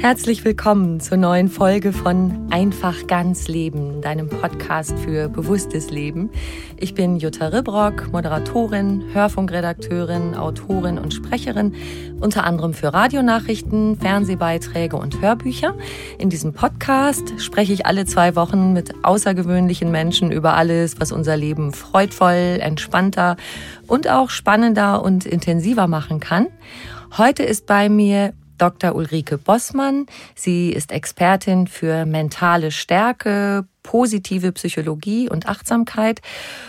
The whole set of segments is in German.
Herzlich willkommen zur neuen Folge von Einfach ganz Leben, deinem Podcast für bewusstes Leben. Ich bin Jutta Ribrock, Moderatorin, Hörfunkredakteurin, Autorin und Sprecherin, unter anderem für Radionachrichten, Fernsehbeiträge und Hörbücher. In diesem Podcast spreche ich alle zwei Wochen mit außergewöhnlichen Menschen über alles, was unser Leben freudvoll, entspannter und auch spannender und intensiver machen kann. Heute ist bei mir Dr. Ulrike Bossmann. Sie ist Expertin für mentale Stärke, positive Psychologie und Achtsamkeit.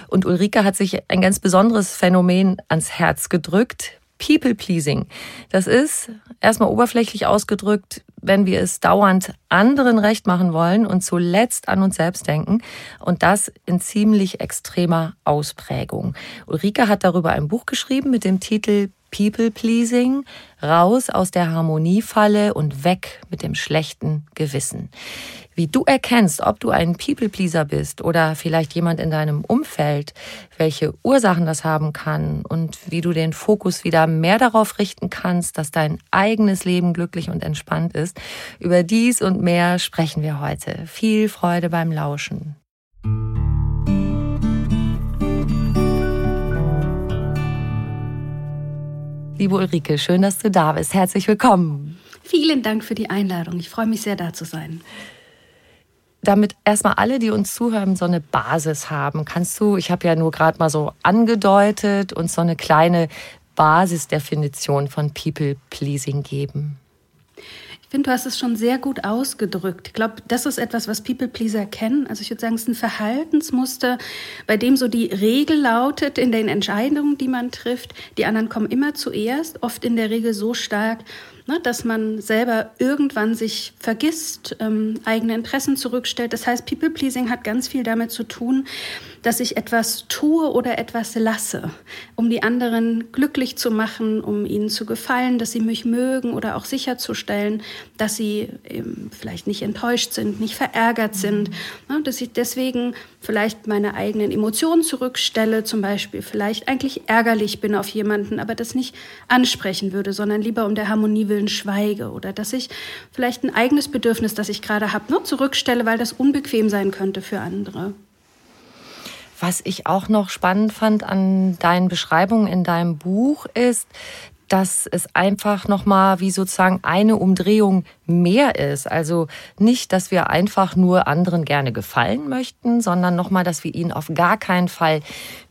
Und Ulrike hat sich ein ganz besonderes Phänomen ans Herz gedrückt. People pleasing. Das ist erstmal oberflächlich ausgedrückt, wenn wir es dauernd anderen recht machen wollen und zuletzt an uns selbst denken und das in ziemlich extremer Ausprägung. Ulrike hat darüber ein Buch geschrieben mit dem Titel People-Pleasing, raus aus der Harmoniefalle und weg mit dem schlechten Gewissen. Wie du erkennst, ob du ein People-Pleaser bist oder vielleicht jemand in deinem Umfeld, welche Ursachen das haben kann und wie du den Fokus wieder mehr darauf richten kannst, dass dein eigenes Leben glücklich und entspannt ist, über dies und mehr sprechen wir heute. Viel Freude beim Lauschen. Liebe Ulrike, schön, dass du da bist. Herzlich willkommen. Vielen Dank für die Einladung. Ich freue mich sehr, da zu sein. Damit erstmal alle, die uns zuhören, so eine Basis haben, kannst du, ich habe ja nur gerade mal so angedeutet, uns so eine kleine Basisdefinition von People Pleasing geben? Ich finde, du hast es schon sehr gut ausgedrückt. Ich glaube, das ist etwas, was People-Pleaser kennen. Also ich würde sagen, es ist ein Verhaltensmuster, bei dem so die Regel lautet in den Entscheidungen, die man trifft, die anderen kommen immer zuerst, oft in der Regel so stark, ne, dass man selber irgendwann sich vergisst, ähm, eigene Interessen zurückstellt. Das heißt, People-Pleasing hat ganz viel damit zu tun, dass ich etwas tue oder etwas lasse, um die anderen glücklich zu machen, um ihnen zu gefallen, dass sie mich mögen oder auch sicherzustellen, dass sie vielleicht nicht enttäuscht sind, nicht verärgert sind, ne, dass ich deswegen vielleicht meine eigenen Emotionen zurückstelle, zum Beispiel vielleicht eigentlich ärgerlich bin auf jemanden, aber das nicht ansprechen würde, sondern lieber um der Harmonie willen schweige oder dass ich vielleicht ein eigenes Bedürfnis, das ich gerade habe, nur zurückstelle, weil das unbequem sein könnte für andere. Was ich auch noch spannend fand an deinen Beschreibungen in deinem Buch ist, dass es einfach nochmal wie sozusagen eine Umdrehung mehr ist. Also nicht, dass wir einfach nur anderen gerne gefallen möchten, sondern nochmal, dass wir ihnen auf gar keinen Fall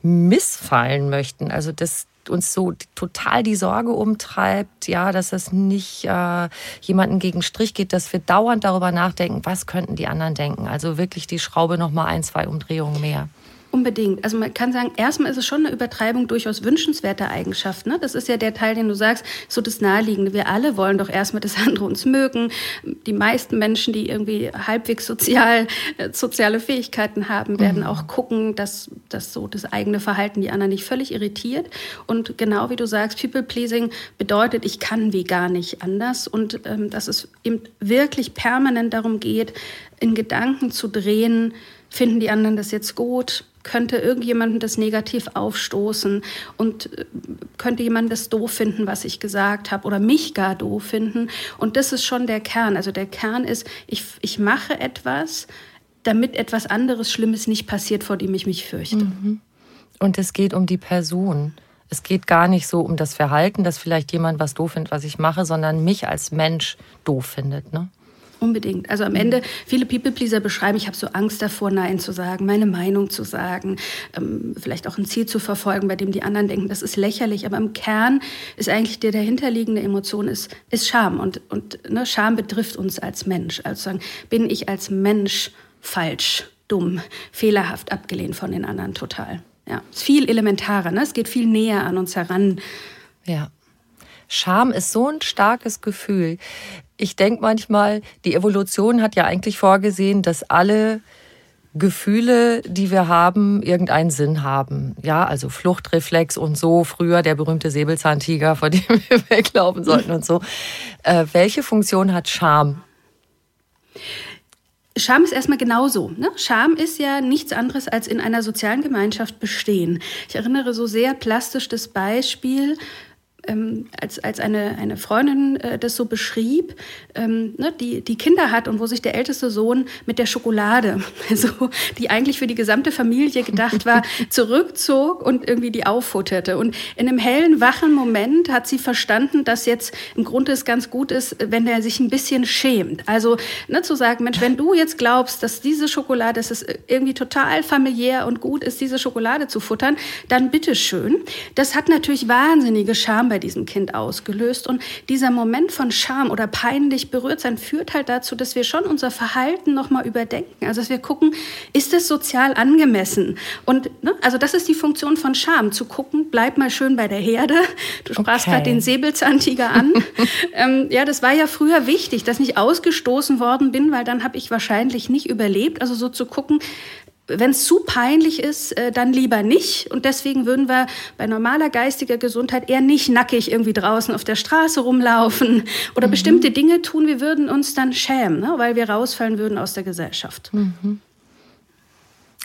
missfallen möchten. Also dass uns so total die Sorge umtreibt, ja, dass es nicht äh, jemanden gegen Strich geht, dass wir dauernd darüber nachdenken, was könnten die anderen denken. Also wirklich die Schraube nochmal ein, zwei Umdrehungen mehr. Unbedingt. Also man kann sagen, erstmal ist es schon eine Übertreibung durchaus wünschenswerter Eigenschaft. Ne? Das ist ja der Teil, den du sagst, so das Naheliegende. Wir alle wollen doch erstmal das andere uns mögen. Die meisten Menschen, die irgendwie halbwegs sozial, äh, soziale Fähigkeiten haben, werden mhm. auch gucken, dass, dass so das eigene Verhalten die anderen nicht völlig irritiert. Und genau wie du sagst, People-Pleasing bedeutet, ich kann wie gar nicht anders. Und ähm, dass es eben wirklich permanent darum geht, in Gedanken zu drehen, finden die anderen das jetzt gut? Könnte irgendjemandem das negativ aufstoßen und äh, könnte jemand das doof finden, was ich gesagt habe oder mich gar doof finden? Und das ist schon der Kern. Also der Kern ist, ich, ich mache etwas, damit etwas anderes Schlimmes nicht passiert, vor dem ich mich fürchte. Mhm. Und es geht um die Person. Es geht gar nicht so um das Verhalten, dass vielleicht jemand was doof findet, was ich mache, sondern mich als Mensch doof findet. Ne? Unbedingt. Also am Ende, viele People-Pleaser beschreiben, ich habe so Angst davor, Nein zu sagen, meine Meinung zu sagen, ähm, vielleicht auch ein Ziel zu verfolgen, bei dem die anderen denken, das ist lächerlich. Aber im Kern ist eigentlich der dahinterliegende Emotion ist, ist Scham. Und, und ne, Scham betrifft uns als Mensch. Also sagen, bin ich als Mensch falsch, dumm, fehlerhaft abgelehnt von den anderen total. Ja, ist viel elementarer. Ne? Es geht viel näher an uns heran. Ja. Scham ist so ein starkes Gefühl ich denke manchmal, die Evolution hat ja eigentlich vorgesehen, dass alle Gefühle, die wir haben, irgendeinen Sinn haben. Ja, also Fluchtreflex und so, früher der berühmte Säbelzahntiger, vor dem wir weglaufen sollten und so. Äh, welche Funktion hat Scham? Scham ist erstmal genauso. Ne? Scham ist ja nichts anderes als in einer sozialen Gemeinschaft bestehen. Ich erinnere so sehr plastisch das Beispiel, ähm, als, als eine, eine Freundin äh, das so beschrieb, ähm, ne, die, die Kinder hat und wo sich der älteste Sohn mit der Schokolade, also, die eigentlich für die gesamte Familie gedacht war, zurückzog und irgendwie die auffutterte. Und in einem hellen, wachen Moment hat sie verstanden, dass jetzt im Grunde es ganz gut ist, wenn er sich ein bisschen schämt. Also ne, zu sagen, Mensch, wenn du jetzt glaubst, dass diese Schokolade, dass es irgendwie total familiär und gut ist, diese Schokolade zu futtern, dann bitteschön. Das hat natürlich wahnsinnige Scham bei bei diesem Kind ausgelöst. Und dieser Moment von Scham oder peinlich berührt sein führt halt dazu, dass wir schon unser Verhalten nochmal überdenken. Also dass wir gucken, ist es sozial angemessen? Und ne, also das ist die Funktion von Scham, zu gucken, bleib mal schön bei der Herde. Du sprachst okay. gerade den Säbelzahntiger an. ähm, ja, das war ja früher wichtig, dass ich ausgestoßen worden bin, weil dann habe ich wahrscheinlich nicht überlebt. Also so zu gucken, wenn es zu peinlich ist, äh, dann lieber nicht. Und deswegen würden wir bei normaler geistiger Gesundheit eher nicht nackig irgendwie draußen auf der Straße rumlaufen oder mhm. bestimmte Dinge tun. Wir würden uns dann schämen, ne, weil wir rausfallen würden aus der Gesellschaft. Mhm.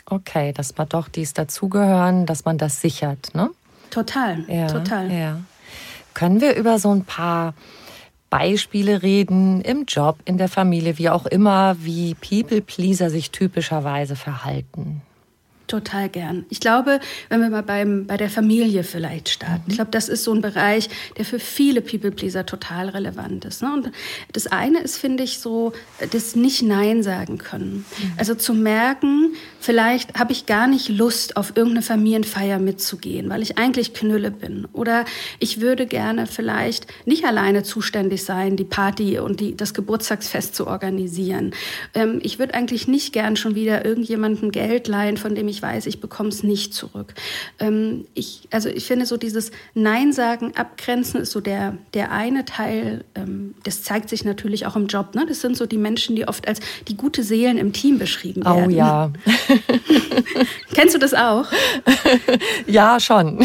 Okay, dass man doch dies dazugehören, dass man das sichert, ne? Total, ja, total. Ja. Können wir über so ein paar Beispiele reden, im Job, in der Familie, wie auch immer, wie People-Pleaser sich typischerweise verhalten. Total gern. Ich glaube, wenn wir mal beim, bei der Familie vielleicht starten, mhm. ich glaube, das ist so ein Bereich, der für viele People-Pleaser total relevant ist. Ne? Und das eine ist, finde ich, so das nicht Nein sagen können. Mhm. Also zu merken, vielleicht habe ich gar nicht Lust, auf irgendeine Familienfeier mitzugehen, weil ich eigentlich Knülle bin. Oder ich würde gerne vielleicht nicht alleine zuständig sein, die Party und die, das Geburtstagsfest zu organisieren. Ähm, ich würde eigentlich nicht gern schon wieder irgendjemandem Geld leihen, von dem ich weiß, ich bekomme es nicht zurück. Ähm, ich, also ich finde so dieses Nein sagen, abgrenzen ist so der, der eine Teil. Ähm, das zeigt sich natürlich auch im Job. Ne? Das sind so die Menschen, die oft als die gute Seelen im Team beschrieben werden. Oh ja. Kennst du das auch? ja, schon.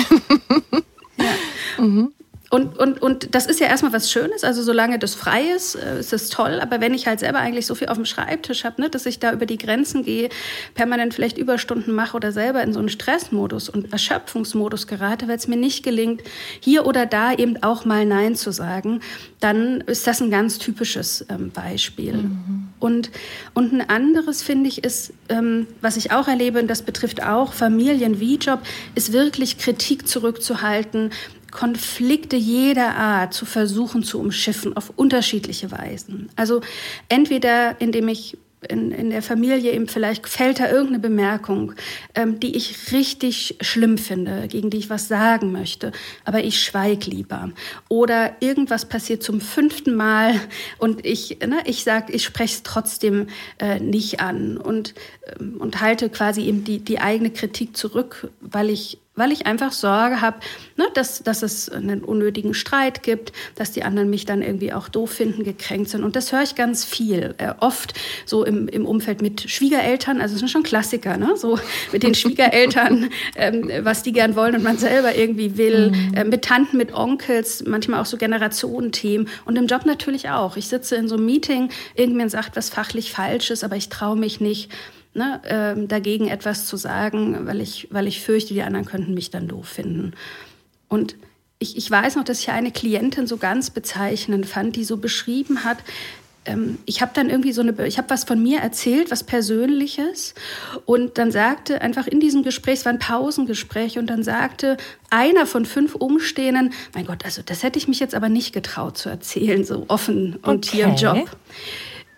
ja. Mhm. Und, und, und das ist ja erstmal was Schönes, also solange das frei ist, äh, ist es toll. Aber wenn ich halt selber eigentlich so viel auf dem Schreibtisch habe, ne, dass ich da über die Grenzen gehe, permanent vielleicht Überstunden mache oder selber in so einen Stressmodus und Erschöpfungsmodus gerate, weil es mir nicht gelingt, hier oder da eben auch mal Nein zu sagen, dann ist das ein ganz typisches ähm, Beispiel. Mhm. Und, und ein anderes, finde ich, ist, ähm, was ich auch erlebe, und das betrifft auch Familien wie Job, ist wirklich Kritik zurückzuhalten Konflikte jeder Art zu versuchen zu umschiffen auf unterschiedliche Weisen. Also entweder indem ich in, in der Familie eben vielleicht fällt da irgendeine Bemerkung, ähm, die ich richtig schlimm finde, gegen die ich was sagen möchte, aber ich schweige lieber. Oder irgendwas passiert zum fünften Mal und ich, ne, ich sage, ich spreche es trotzdem äh, nicht an und, ähm, und halte quasi eben die, die eigene Kritik zurück, weil ich weil ich einfach Sorge habe, ne, dass, dass es einen unnötigen Streit gibt, dass die anderen mich dann irgendwie auch doof finden, gekränkt sind. Und das höre ich ganz viel, äh, oft so im, im Umfeld mit Schwiegereltern, also es sind schon Klassiker, ne? so mit den Schwiegereltern, ähm, was die gern wollen und man selber irgendwie will, mhm. äh, mit Tanten, mit Onkels, manchmal auch so Generationenthemen und im Job natürlich auch. Ich sitze in so einem Meeting, irgendjemand sagt was fachlich falsch ist, aber ich traue mich nicht ne, äh, dagegen etwas zu sagen, weil ich, weil ich fürchte, die anderen könnten mich dann doof finden. Und ich, ich weiß noch, dass ich eine Klientin so ganz bezeichnend fand, die so beschrieben hat, ähm, ich habe dann irgendwie so eine, ich habe was von mir erzählt, was Persönliches. Und dann sagte einfach in diesem Gespräch, es war ein Pausengespräch, und dann sagte einer von fünf Umstehenden, mein Gott, also das hätte ich mich jetzt aber nicht getraut zu erzählen, so offen und okay. hier im Job.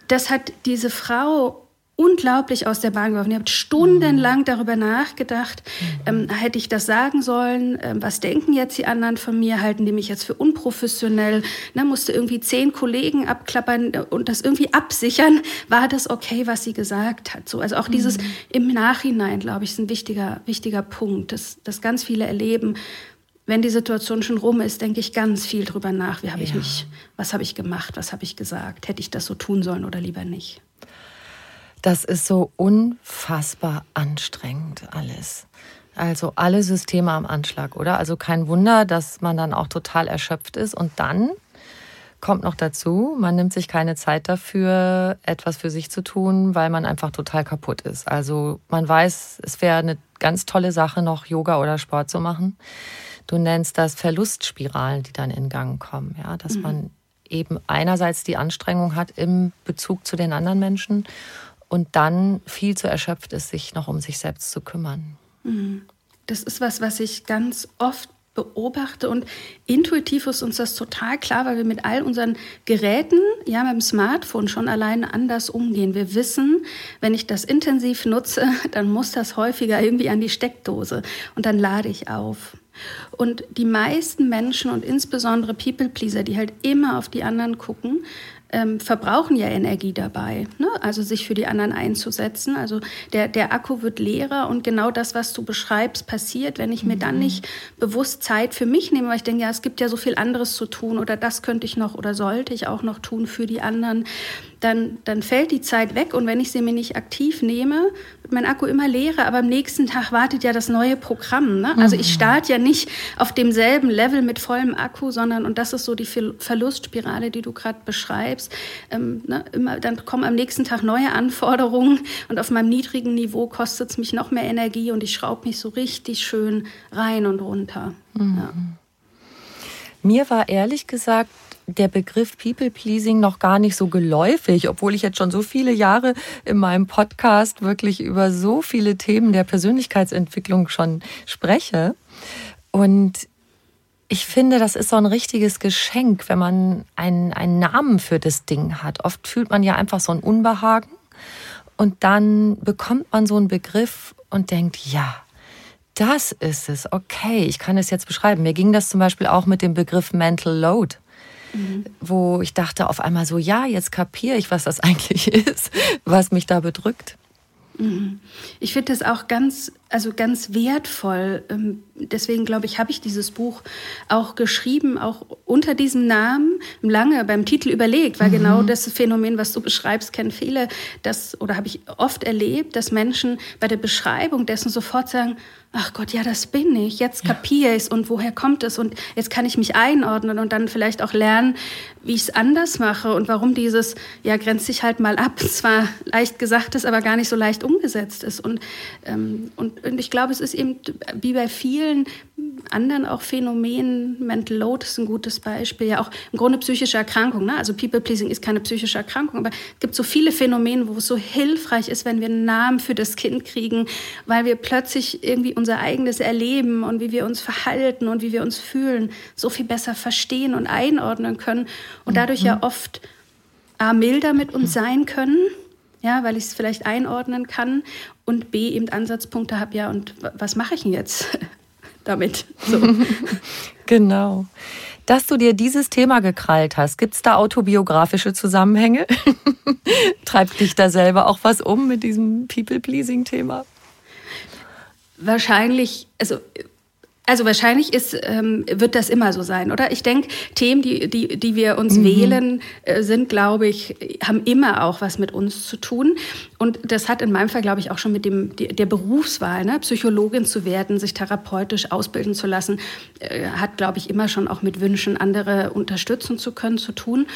Das hat diese Frau unglaublich aus der Bahn geworfen. Ihr habt stundenlang darüber nachgedacht, ähm, hätte ich das sagen sollen? Ähm, was denken jetzt die anderen von mir? Halten die mich jetzt für unprofessionell? Ne, musste irgendwie zehn Kollegen abklappern und das irgendwie absichern. War das okay, was sie gesagt hat? So, also auch dieses mhm. im Nachhinein, glaube ich, ist ein wichtiger, wichtiger Punkt, dass, dass ganz viele erleben, wenn die Situation schon rum ist, denke ich ganz viel drüber nach. Wie habe ja. ich mich, was habe ich gemacht, was habe ich gesagt? Hätte ich das so tun sollen oder lieber nicht? Das ist so unfassbar anstrengend alles. Also alle Systeme am Anschlag, oder? Also kein Wunder, dass man dann auch total erschöpft ist. Und dann kommt noch dazu, man nimmt sich keine Zeit dafür, etwas für sich zu tun, weil man einfach total kaputt ist. Also man weiß, es wäre eine ganz tolle Sache, noch Yoga oder Sport zu machen. Du nennst das Verlustspiralen, die dann in Gang kommen, ja, dass mhm. man eben einerseits die Anstrengung hat im Bezug zu den anderen Menschen und dann viel zu erschöpft ist, sich noch um sich selbst zu kümmern. Mhm. Das ist was, was ich ganz oft beobachte und intuitiv ist uns das total klar, weil wir mit all unseren Geräten, ja, mit dem Smartphone schon alleine anders umgehen. Wir wissen, wenn ich das intensiv nutze, dann muss das häufiger irgendwie an die Steckdose und dann lade ich auf. Und die meisten Menschen und insbesondere People Pleaser, die halt immer auf die anderen gucken, ähm, verbrauchen ja Energie dabei, ne? also sich für die anderen einzusetzen. Also der, der Akku wird leerer und genau das, was du beschreibst, passiert, wenn ich mir mhm. dann nicht bewusst Zeit für mich nehme, weil ich denke, ja, es gibt ja so viel anderes zu tun oder das könnte ich noch oder sollte ich auch noch tun für die anderen dann, dann fällt die Zeit weg und wenn ich sie mir nicht aktiv nehme, wird mein Akku immer leerer, aber am nächsten Tag wartet ja das neue Programm. Ne? Also ich mhm. starte ja nicht auf demselben Level mit vollem Akku, sondern, und das ist so die Verlustspirale, die du gerade beschreibst, ähm, ne? immer, dann kommen am nächsten Tag neue Anforderungen und auf meinem niedrigen Niveau kostet es mich noch mehr Energie und ich schraube mich so richtig schön rein und runter. Mhm. Ja. Mir war ehrlich gesagt der Begriff People Pleasing noch gar nicht so geläufig, obwohl ich jetzt schon so viele Jahre in meinem Podcast wirklich über so viele Themen der Persönlichkeitsentwicklung schon spreche. Und ich finde, das ist so ein richtiges Geschenk, wenn man einen, einen Namen für das Ding hat. Oft fühlt man ja einfach so ein Unbehagen und dann bekommt man so einen Begriff und denkt, ja, das ist es. Okay, ich kann es jetzt beschreiben. Mir ging das zum Beispiel auch mit dem Begriff Mental Load mhm. wo ich dachte auf einmal so, ja, jetzt kapiere ich, was das eigentlich ist, was mich da bedrückt. Mhm. Ich finde das auch ganz, also ganz wertvoll. Ähm, deswegen glaube ich, habe ich dieses Buch auch geschrieben, auch unter diesem Namen, lange beim Titel überlegt, weil mhm. genau das Phänomen, was du beschreibst, kennen viele, das, oder habe ich oft erlebt, dass Menschen bei der Beschreibung dessen sofort sagen, ach Gott, ja, das bin ich, jetzt kapiere ich es und woher kommt es und jetzt kann ich mich einordnen und dann vielleicht auch lernen, wie ich es anders mache und warum dieses, ja, grenzt sich halt mal ab, zwar leicht gesagt ist, aber gar nicht so leicht umgesetzt ist. Und, ähm, und, und ich glaube, es ist eben wie bei vielen anderen auch Phänomenen, Mental Load ist ein gutes Beispiel, ja auch im Grunde psychische Erkrankung. Ne? Also People-Pleasing ist keine psychische Erkrankung, aber es gibt so viele Phänomene, wo es so hilfreich ist, wenn wir einen Namen für das Kind kriegen, weil wir plötzlich irgendwie unser eigenes Erleben und wie wir uns verhalten und wie wir uns fühlen, so viel besser verstehen und einordnen können und dadurch mhm. ja oft A, milder mit uns sein können ja, weil ich es vielleicht einordnen kann und B eben Ansatzpunkte habe, ja, und was mache ich denn jetzt damit? So. genau. Dass du dir dieses Thema gekrallt hast, gibt es da autobiografische Zusammenhänge? Treibt dich da selber auch was um mit diesem People-Pleasing-Thema? Wahrscheinlich, also also wahrscheinlich ist, ähm, wird das immer so sein, oder? Ich denke, Themen, die, die, die wir uns mhm. wählen, äh, sind, glaube ich, haben immer auch was mit uns zu tun. Und das hat in meinem Fall, glaube ich, auch schon mit dem, die, der Berufswahl, ne? Psychologin zu werden, sich therapeutisch ausbilden zu lassen, äh, hat, glaube ich, immer schon auch mit Wünschen, andere unterstützen zu können, zu tun.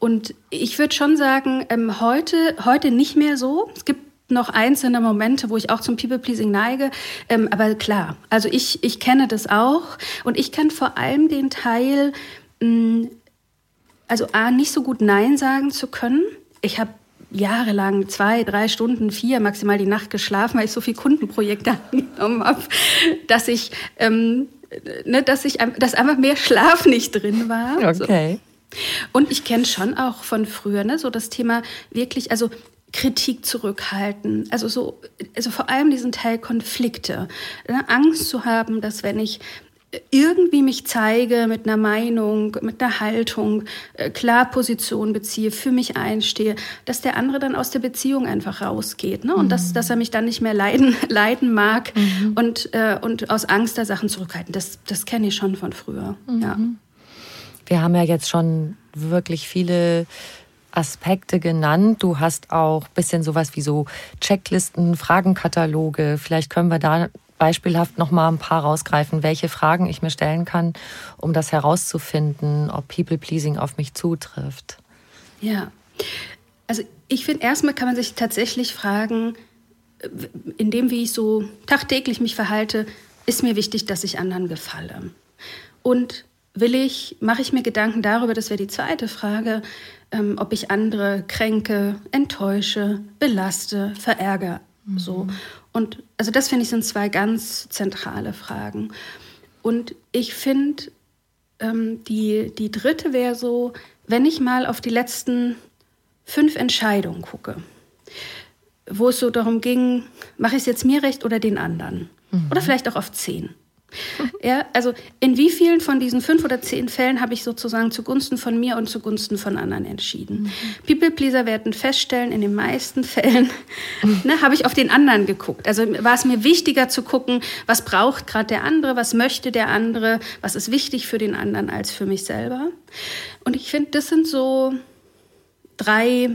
Und ich würde schon sagen, ähm, heute, heute nicht mehr so. Es gibt noch einzelne Momente, wo ich auch zum People-Pleasing neige. Ähm, aber klar, also ich, ich kenne das auch. Und ich kenne vor allem den Teil, mh, mm, also A, nicht so gut Nein sagen zu können. Ich habe jahrelang zwei, drei Stunden, vier maximal die Nacht geschlafen, weil ich so viele Kundenprojekte angenommen habe, dass ich, ähm, ne, dass ich, dass einfach mehr Schlaf nicht drin war. Okay. So. Und ich kenne schon auch von früher, ne, so das Thema wirklich, also Kritik zurückhalten. Also so, also vor allem diesen Teil Konflikte. Ne? Angst zu haben, dass wenn ich irgendwie mich zeige mit einer Meinung, mit einer Haltung, äh, klar Position beziehe, für mich einstehe, dass der andere dann aus der Beziehung einfach rausgeht ne? und mhm. dass, dass er mich dann nicht mehr leiden, leiden mag mhm. und, äh, und aus Angst da Sachen zurückhalten. Das, das kenne ich schon von früher. Mhm. Ja. Wir haben ja jetzt schon wirklich viele Aspekte genannt. Du hast auch ein bisschen sowas wie so Checklisten, Fragenkataloge. Vielleicht können wir da beispielhaft noch mal ein paar rausgreifen, welche Fragen ich mir stellen kann, um das herauszufinden, ob People Pleasing auf mich zutrifft. Ja. Also ich finde, erstmal kann man sich tatsächlich fragen, in dem, wie ich so tagtäglich mich verhalte, ist mir wichtig, dass ich anderen gefalle. Und will ich, mache ich mir Gedanken darüber, das wäre die zweite Frage, ähm, ob ich andere kränke, enttäusche, belaste, verärgere. Mhm. So. Und also das finde ich sind zwei ganz zentrale Fragen. Und ich finde, ähm, die, die dritte wäre so, wenn ich mal auf die letzten fünf Entscheidungen gucke, wo es so darum ging, mache ich es jetzt mir recht oder den anderen? Mhm. Oder vielleicht auch auf zehn. Ja, also in wie vielen von diesen fünf oder zehn Fällen habe ich sozusagen zugunsten von mir und zugunsten von anderen entschieden? Mhm. People-Pleaser werden feststellen, in den meisten Fällen ne, habe ich auf den anderen geguckt. Also war es mir wichtiger zu gucken, was braucht gerade der andere, was möchte der andere, was ist wichtig für den anderen als für mich selber. Und ich finde, das sind so drei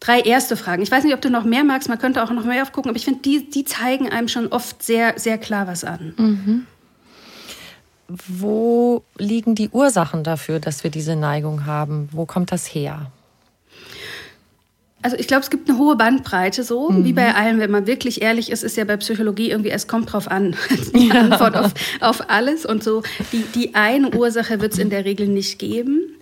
drei erste Fragen. Ich weiß nicht, ob du noch mehr magst, man könnte auch noch mehr aufgucken, aber ich finde, die, die zeigen einem schon oft sehr, sehr klar was an. Mhm wo liegen die Ursachen dafür, dass wir diese Neigung haben? Wo kommt das her? Also ich glaube, es gibt eine hohe Bandbreite, so mhm. wie bei allem, wenn man wirklich ehrlich ist, ist ja bei Psychologie irgendwie, es kommt drauf an, die ja. Antwort auf, auf alles und so. Die, die eine Ursache wird es in der Regel nicht geben.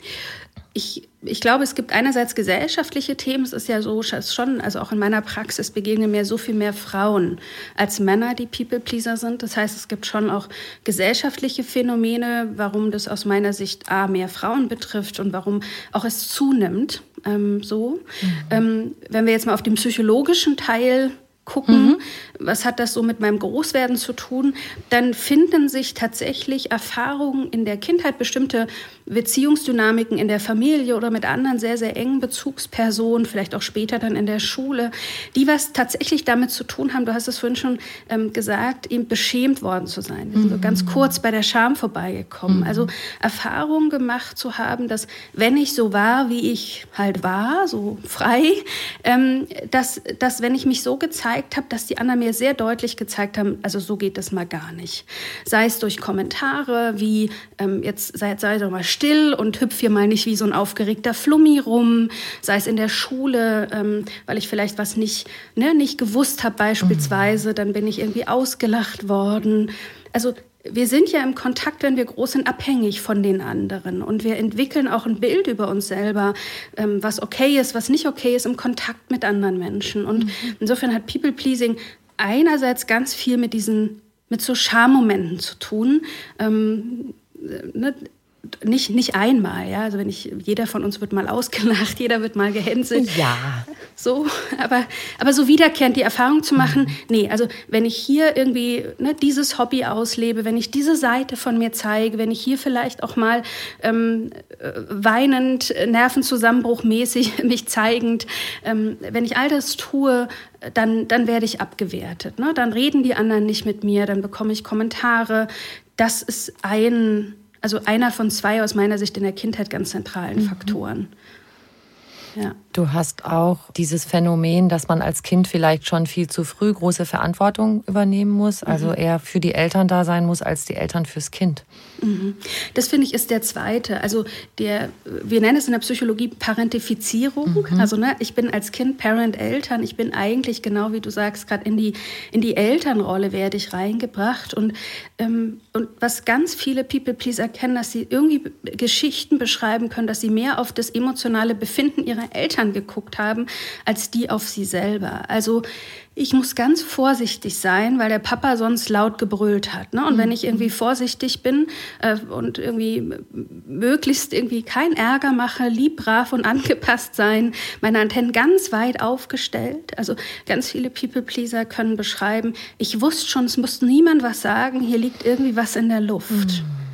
Ich ich glaube, es gibt einerseits gesellschaftliche Themen. Es ist ja so schon, also auch in meiner Praxis begegnen mir so viel mehr Frauen als Männer, die People-Pleaser sind. Das heißt, es gibt schon auch gesellschaftliche Phänomene, warum das aus meiner Sicht A, mehr Frauen betrifft und warum auch es zunimmt. Ähm, so. Mhm. Ähm, wenn wir jetzt mal auf den psychologischen Teil gucken, mhm. was hat das so mit meinem Großwerden zu tun, dann finden sich tatsächlich Erfahrungen in der Kindheit, bestimmte Beziehungsdynamiken in der Familie oder mit anderen sehr, sehr engen Bezugspersonen, vielleicht auch später dann in der Schule, die was tatsächlich damit zu tun haben, du hast es vorhin schon ähm, gesagt, eben beschämt worden zu sein. Wir sind mhm. so ganz kurz bei der Scham vorbeigekommen. Mhm. Also Erfahrungen gemacht zu haben, dass wenn ich so war, wie ich halt war, so frei, ähm, dass, dass wenn ich mich so gezeigt habe, dass die anderen mir sehr deutlich gezeigt haben, also so geht das mal gar nicht. Sei es durch Kommentare, wie ähm, jetzt sei, sei doch mal still und hüpf hier mal nicht wie so ein aufgeregter Flummi rum, sei es in der Schule, ähm, weil ich vielleicht was nicht, ne, nicht gewusst habe beispielsweise, dann bin ich irgendwie ausgelacht worden. Also wir sind ja im Kontakt, wenn wir groß sind, abhängig von den anderen. Und wir entwickeln auch ein Bild über uns selber, ähm, was okay ist, was nicht okay ist, im Kontakt mit anderen Menschen. Und mhm. insofern hat People Pleasing einerseits ganz viel mit diesen, mit so Schammomenten zu tun. Ähm, ne, nicht, nicht einmal, ja. Also wenn ich, jeder von uns wird mal ausgelacht, jeder wird mal gehänselt. Ja. so, aber, aber so wiederkehrend die Erfahrung zu machen, mhm. nee, also wenn ich hier irgendwie ne, dieses Hobby auslebe, wenn ich diese Seite von mir zeige, wenn ich hier vielleicht auch mal ähm, äh, weinend, Nervenzusammenbruchmäßig mich zeigend, ähm, wenn ich all das tue, dann, dann werde ich abgewertet. Ne? Dann reden die anderen nicht mit mir, dann bekomme ich Kommentare. Das ist ein, also einer von zwei aus meiner Sicht in der Kindheit ganz zentralen mhm. Faktoren. Ja. Du hast auch dieses Phänomen, dass man als Kind vielleicht schon viel zu früh große Verantwortung übernehmen muss, also mhm. eher für die Eltern da sein muss als die Eltern fürs Kind. Mhm. Das finde ich ist der zweite. Also der, wir nennen es in der Psychologie Parentifizierung. Mhm. Also ne, ich bin als Kind Parent Eltern. Ich bin eigentlich genau wie du sagst gerade in die in die Elternrolle werde ich reingebracht und ähm, und was ganz viele People Pleaser kennen, dass sie irgendwie Geschichten beschreiben können, dass sie mehr auf das emotionale Befinden ihrer Eltern geguckt haben, als die auf sie selber. Also ich muss ganz vorsichtig sein, weil der Papa sonst laut gebrüllt hat. Ne? Und wenn ich irgendwie vorsichtig bin äh, und irgendwie möglichst irgendwie kein Ärger mache, lieb, brav und angepasst sein, meine Antennen ganz weit aufgestellt. Also ganz viele People-Pleaser können beschreiben, ich wusste schon, es muss niemand was sagen, hier liegt irgendwie was in der Luft. Mhm.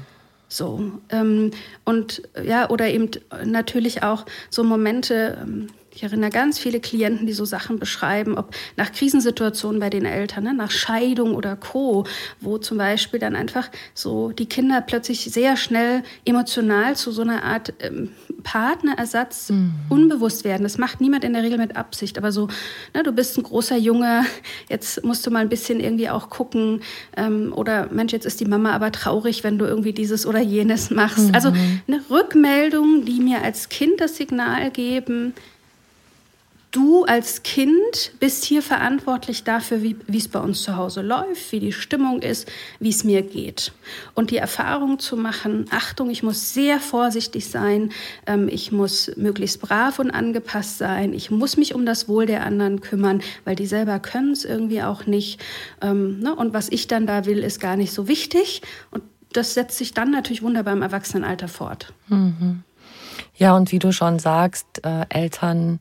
So. Ähm, und ja, oder eben natürlich auch so Momente, ähm, ich erinnere ganz viele Klienten, die so Sachen beschreiben, ob nach Krisensituationen bei den Eltern, ne, nach Scheidung oder Co., wo zum Beispiel dann einfach so die Kinder plötzlich sehr schnell emotional zu so einer Art ähm, Partnerersatz mhm. unbewusst werden. Das macht niemand in der Regel mit Absicht, aber so, ne, du bist ein großer Junge, jetzt musst du mal ein bisschen irgendwie auch gucken ähm, oder Mensch, jetzt ist die Mama aber traurig, wenn du irgendwie dieses oder jenes machst. Also mhm. Also eine Rückmeldung, die mir als Kind das Signal geben, du als Kind bist hier verantwortlich dafür, wie es bei uns zu Hause läuft, wie die Stimmung ist, wie es mir geht. Und die Erfahrung zu machen, Achtung, ich muss sehr vorsichtig sein, ähm, ich muss möglichst brav und angepasst sein, ich muss mich um das Wohl der anderen kümmern, weil die selber können es irgendwie auch nicht. Ähm, ne? Und was ich dann da will, ist gar nicht so wichtig. Und das setzt sich dann natürlich wunderbar im Erwachsenenalter fort. Mhm. Ja, und wie du schon sagst, äh, Eltern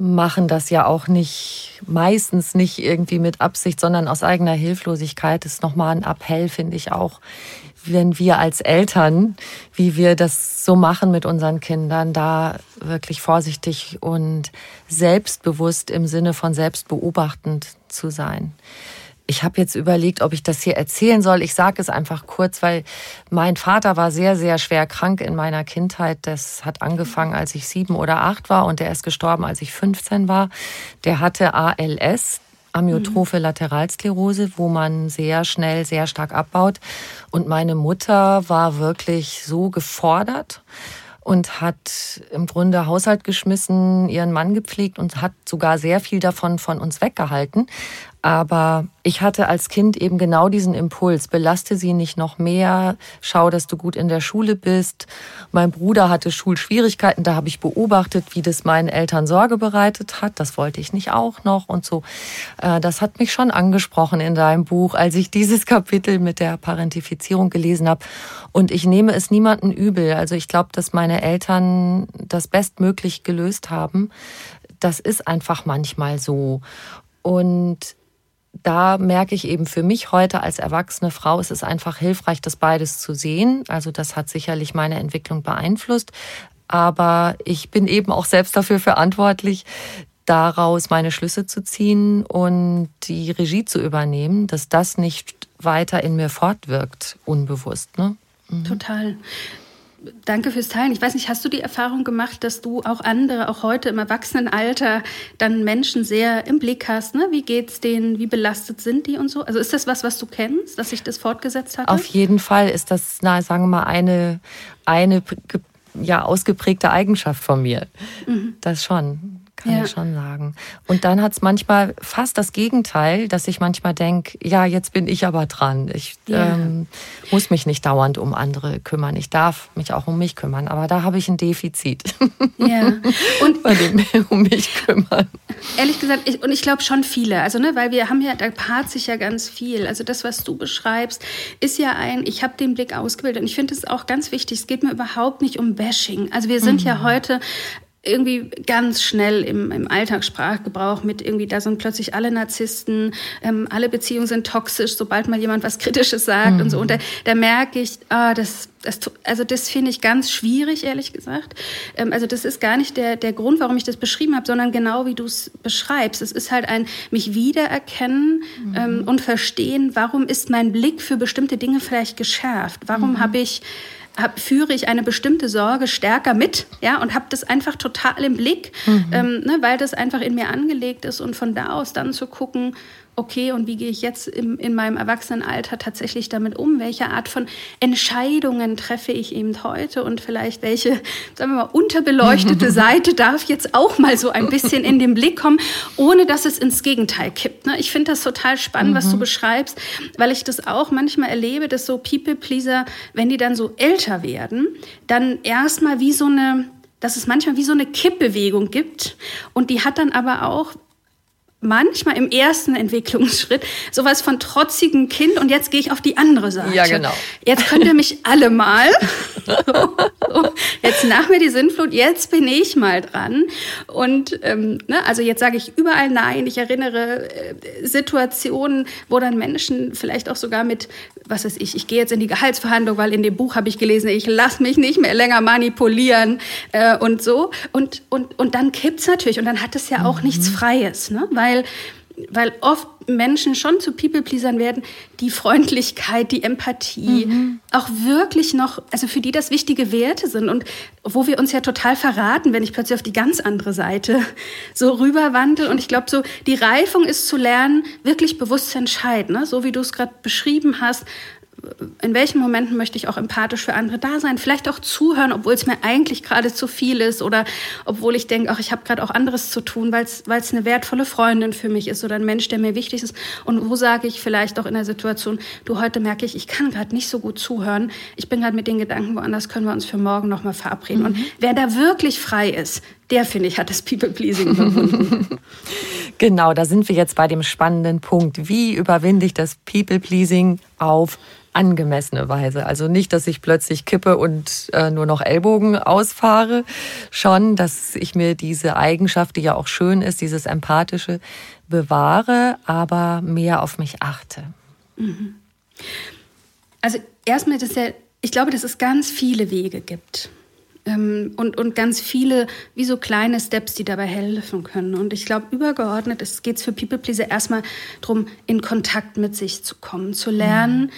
machen das ja auch nicht, meistens nicht irgendwie mit Absicht, sondern aus eigener Hilflosigkeit. Das ist nochmal ein Appell, finde ich auch, wenn wir als Eltern, wie wir das so machen mit unseren Kindern, da wirklich vorsichtig und selbstbewusst im Sinne von selbstbeobachtend zu sein. Ich habe jetzt überlegt, ob ich das hier erzählen soll. Ich sage es einfach kurz, weil mein Vater war sehr, sehr schwer krank in meiner Kindheit. Das hat angefangen, als ich sieben oder acht war und der ist gestorben, als ich 15 war. Der hatte ALS, Amyotrophe mhm. Lateralsklerose, wo man sehr schnell, sehr stark abbaut. Und meine Mutter war wirklich so gefordert und hat im Grunde Haushalt geschmissen, ihren Mann gepflegt und hat sogar sehr viel davon von uns weggehalten. Aber ich hatte als Kind eben genau diesen Impuls, belaste sie nicht noch mehr, schau, dass du gut in der Schule bist. Mein Bruder hatte Schulschwierigkeiten, da habe ich beobachtet, wie das meinen Eltern Sorge bereitet hat. Das wollte ich nicht auch noch und so. Äh, das hat mich schon angesprochen in deinem Buch, als ich dieses Kapitel mit der Parentifizierung gelesen habe. Und ich nehme es niemanden übel. Also ich glaube, dass meine Eltern das bestmöglich gelöst haben. Das ist einfach manchmal so. Und da merke ich eben für mich heute als erwachsene Frau, es ist einfach hilfreich, das beides zu sehen. Also das hat sicherlich meine Entwicklung beeinflusst. Aber ich bin eben auch selbst dafür verantwortlich, daraus meine Schlüsse zu ziehen und die Regie zu übernehmen, dass das nicht weiter in mir fortwirkt, unbewusst. Ne? Mhm. Total. Danke fürs Teilen. Ich weiß nicht, hast du die Erfahrung gemacht, dass du auch andere, auch heute im Erwachsenenalter, dann Menschen sehr im Blick hast? Ne? Wie geht's denen? Wie belastet sind die und so? Also ist das was, was du kennst, dass sich das fortgesetzt hat? Auf jeden Fall ist das, na, sagen wir mal, eine, eine ja, ausgeprägte Eigenschaft von mir. Mhm. Das schon kann ja. ich schon sagen. Und dann hat es manchmal fast das Gegenteil, dass ich manchmal denke, ja, jetzt bin ich aber dran. Ich ja. ähm, muss mich nicht dauernd um andere kümmern. Ich darf mich auch um mich kümmern, aber da habe ich ein Defizit. Ja. Und bei dem um mich kümmern. Ehrlich gesagt, ich, und ich glaube schon viele, also ne, weil wir haben ja, da paart sich ja ganz viel. Also das, was du beschreibst, ist ja ein, ich habe den Blick ausgebildet und ich finde es auch ganz wichtig, es geht mir überhaupt nicht um Bashing. Also wir sind mhm. ja heute irgendwie ganz schnell im, im Alltagssprachgebrauch mit irgendwie, da sind plötzlich alle Narzissten, ähm, alle Beziehungen sind toxisch, sobald mal jemand was Kritisches sagt mhm. und so. Und da, da merke ich, ah, das, das, also das finde ich ganz schwierig, ehrlich gesagt. Ähm, also das ist gar nicht der, der Grund, warum ich das beschrieben habe, sondern genau wie du es beschreibst. Es ist halt ein mich wiedererkennen mhm. ähm, und verstehen, warum ist mein Blick für bestimmte Dinge vielleicht geschärft? Warum mhm. habe ich hab, führe ich eine bestimmte Sorge stärker mit, ja, und habe das einfach total im Blick, mhm. ähm, ne, weil das einfach in mir angelegt ist und von da aus dann zu gucken, okay, und wie gehe ich jetzt im, in meinem Erwachsenenalter tatsächlich damit um? Welche Art von Entscheidungen treffe ich eben heute und vielleicht welche, sagen wir mal, unterbeleuchtete Seite darf jetzt auch mal so ein bisschen in den Blick kommen, ohne dass es ins Gegenteil kippt. Ne? Ich finde das total spannend, mhm. was du mhm. beschreibst, weil ich das auch manchmal erlebe, dass so People-Pleaser, wenn die dann so älter werden, dann erstmal wie so eine dass es manchmal wie so eine Kippbewegung gibt und die hat dann aber auch manchmal im ersten Entwicklungsschritt sowas von trotzigen Kind und jetzt gehe ich auf die andere Seite. Ja, genau. Jetzt könnt ihr mich alle mal. jetzt nach mir die Sinnflut, jetzt bin ich mal dran. Und ähm, ne, also jetzt sage ich überall Nein. Ich erinnere äh, Situationen, wo dann Menschen vielleicht auch sogar mit, was weiß ich, ich gehe jetzt in die Gehaltsverhandlung, weil in dem Buch habe ich gelesen, ich lasse mich nicht mehr länger manipulieren äh, und so. Und, und, und dann kippt's natürlich und dann hat es ja auch mhm. nichts Freies, ne? weil weil oft Menschen schon zu People-Pleasern werden, die Freundlichkeit, die Empathie mhm. auch wirklich noch, also für die das wichtige Werte sind und wo wir uns ja total verraten, wenn ich plötzlich auf die ganz andere Seite so rüberwandle. Und ich glaube, so die Reifung ist zu lernen, wirklich bewusst zu entscheiden, ne? so wie du es gerade beschrieben hast in welchen Momenten möchte ich auch empathisch für andere da sein, vielleicht auch zuhören, obwohl es mir eigentlich gerade zu viel ist oder obwohl ich denke, ach, ich habe gerade auch anderes zu tun, weil es eine wertvolle Freundin für mich ist oder ein Mensch, der mir wichtig ist. Und wo sage ich vielleicht auch in der Situation, du, heute merke ich, ich kann gerade nicht so gut zuhören. Ich bin gerade mit den Gedanken woanders, können wir uns für morgen nochmal verabreden. Mhm. Und wer da wirklich frei ist, der, finde ich, hat das People-Pleasing überwunden. genau, da sind wir jetzt bei dem spannenden Punkt. Wie überwinde ich das People-Pleasing auf angemessene Weise. Also nicht, dass ich plötzlich kippe und äh, nur noch Ellbogen ausfahre. Schon, dass ich mir diese Eigenschaft, die ja auch schön ist, dieses Empathische, bewahre, aber mehr auf mich achte. Mhm. Also erstmal, dass ja, ich glaube, dass es ganz viele Wege gibt. Ähm, und, und ganz viele, wie so kleine Steps, die dabei helfen können. Und ich glaube, übergeordnet geht es für People Pleaser erstmal darum, in Kontakt mit sich zu kommen, zu lernen, mhm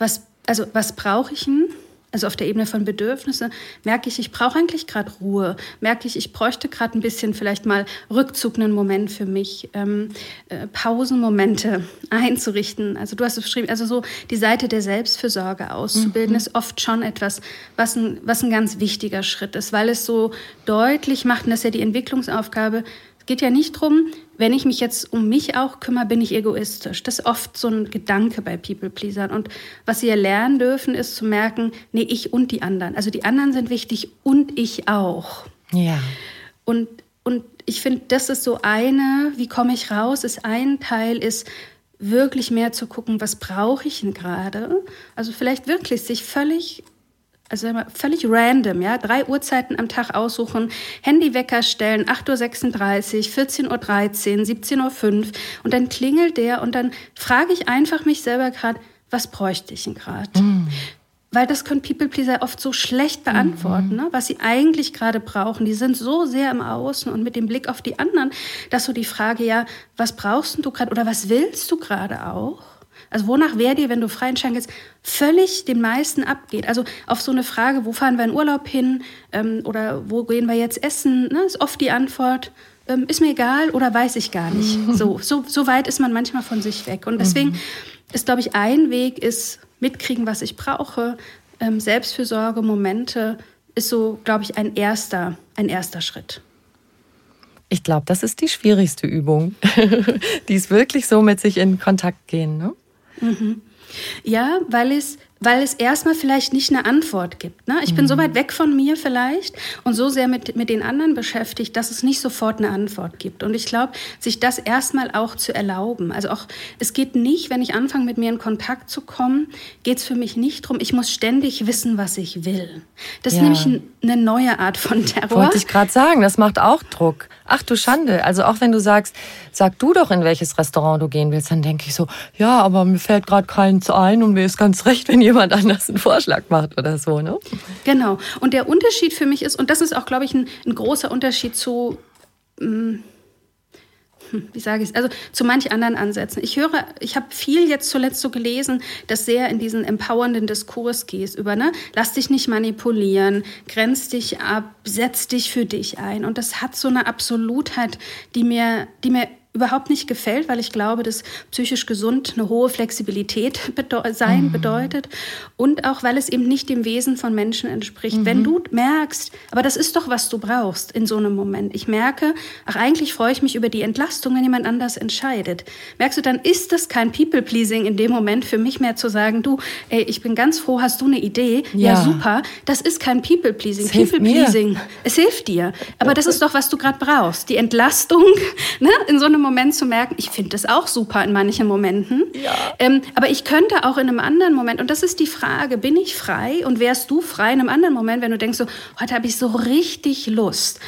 was, also was brauche ich denn? Also auf der Ebene von Bedürfnisse merke ich, ich brauche eigentlich gerade Ruhe. Merke ich, ich bräuchte gerade ein bisschen vielleicht mal Rückzug, einen Moment für mich, ähm, äh, Pausenmomente einzurichten. Also du hast es beschrieben, also so die Seite der Selbstfürsorge auszubilden, mhm. ist oft schon etwas, was ein, was ein ganz wichtiger Schritt ist, weil es so deutlich macht, und das ist ja die Entwicklungsaufgabe, geht ja nicht darum, wenn ich mich jetzt um mich auch kümmere, bin ich egoistisch. Das ist oft so ein Gedanke bei People-Pleasern. Und was sie ja lernen dürfen, ist zu merken, nee, ich und die anderen. Also die anderen sind wichtig und ich auch. Ja. Und, und ich finde, das ist so eine, wie komme ich raus, ist ein Teil, ist wirklich mehr zu gucken, was brauche ich denn gerade? Also vielleicht wirklich sich völlig also völlig random, ja, drei Uhrzeiten am Tag aussuchen, Handywecker stellen, 8.36 Uhr, 14.13 Uhr, 17.05 Uhr und dann klingelt der und dann frage ich einfach mich selber gerade, was bräuchte ich denn gerade? Mm. Weil das können People-Pleaser oft so schlecht beantworten, mm ne? was sie eigentlich gerade brauchen. Die sind so sehr im Außen und mit dem Blick auf die anderen, dass so die Frage, ja, was brauchst du gerade oder was willst du gerade auch? Also wonach wäre dir, wenn du frei entscheiden kannst, völlig den meisten abgeht? Also auf so eine Frage, wo fahren wir in Urlaub hin ähm, oder wo gehen wir jetzt essen, ne, ist oft die Antwort, ähm, ist mir egal oder weiß ich gar nicht. So, so, so weit ist man manchmal von sich weg. Und deswegen mhm. ist, glaube ich, ein Weg ist mitkriegen, was ich brauche. Ähm, Selbstfürsorge, Momente ist so, glaube ich, ein erster, ein erster Schritt. Ich glaube, das ist die schwierigste Übung. die ist wirklich so mit sich in Kontakt gehen. Ne? Mhm. Ja, weil es weil es erstmal vielleicht nicht eine Antwort gibt. Ne? Ich bin so mhm. weit weg von mir vielleicht und so sehr mit, mit den anderen beschäftigt, dass es nicht sofort eine Antwort gibt. Und ich glaube, sich das erstmal auch zu erlauben. Also auch, es geht nicht, wenn ich anfange, mit mir in Kontakt zu kommen, geht es für mich nicht darum, ich muss ständig wissen, was ich will. Das ja. ist nämlich ein, eine neue Art von Terror. Wollte ich gerade sagen, das macht auch Druck. Ach du Schande. Also auch wenn du sagst, sag du doch, in welches Restaurant du gehen willst, dann denke ich so, ja, aber mir fällt gerade keins ein und mir ist ganz recht, wenn jemand anders einen Vorschlag macht oder so, ne? Genau. Und der Unterschied für mich ist, und das ist auch, glaube ich, ein, ein großer Unterschied zu, hm, hm, wie sage ich es, also zu manch anderen Ansätzen. Ich höre, ich habe viel jetzt zuletzt so gelesen, dass sehr in diesen empowernden Diskurs gehst über, ne, lass dich nicht manipulieren, grenz dich ab, setz dich für dich ein. Und das hat so eine Absolutheit, die mir, die mir überhaupt nicht gefällt, weil ich glaube, dass psychisch gesund eine hohe Flexibilität bede sein mhm. bedeutet und auch, weil es eben nicht dem Wesen von Menschen entspricht. Mhm. Wenn du merkst, aber das ist doch, was du brauchst in so einem Moment. Ich merke, ach, eigentlich freue ich mich über die Entlastung, wenn jemand anders entscheidet. Merkst du, dann ist das kein People-Pleasing in dem Moment für mich mehr zu sagen, du, ey, ich bin ganz froh, hast du eine Idee? Ja, ja super. Das ist kein People-Pleasing. People-Pleasing. Es hilft dir. Aber das ist doch, was du gerade brauchst. Die Entlastung, ne, in so einem einem Moment zu merken, ich finde das auch super in manchen Momenten. Ja. Ähm, aber ich könnte auch in einem anderen Moment, und das ist die Frage, bin ich frei und wärst du frei in einem anderen Moment, wenn du denkst, so, heute habe ich so richtig Lust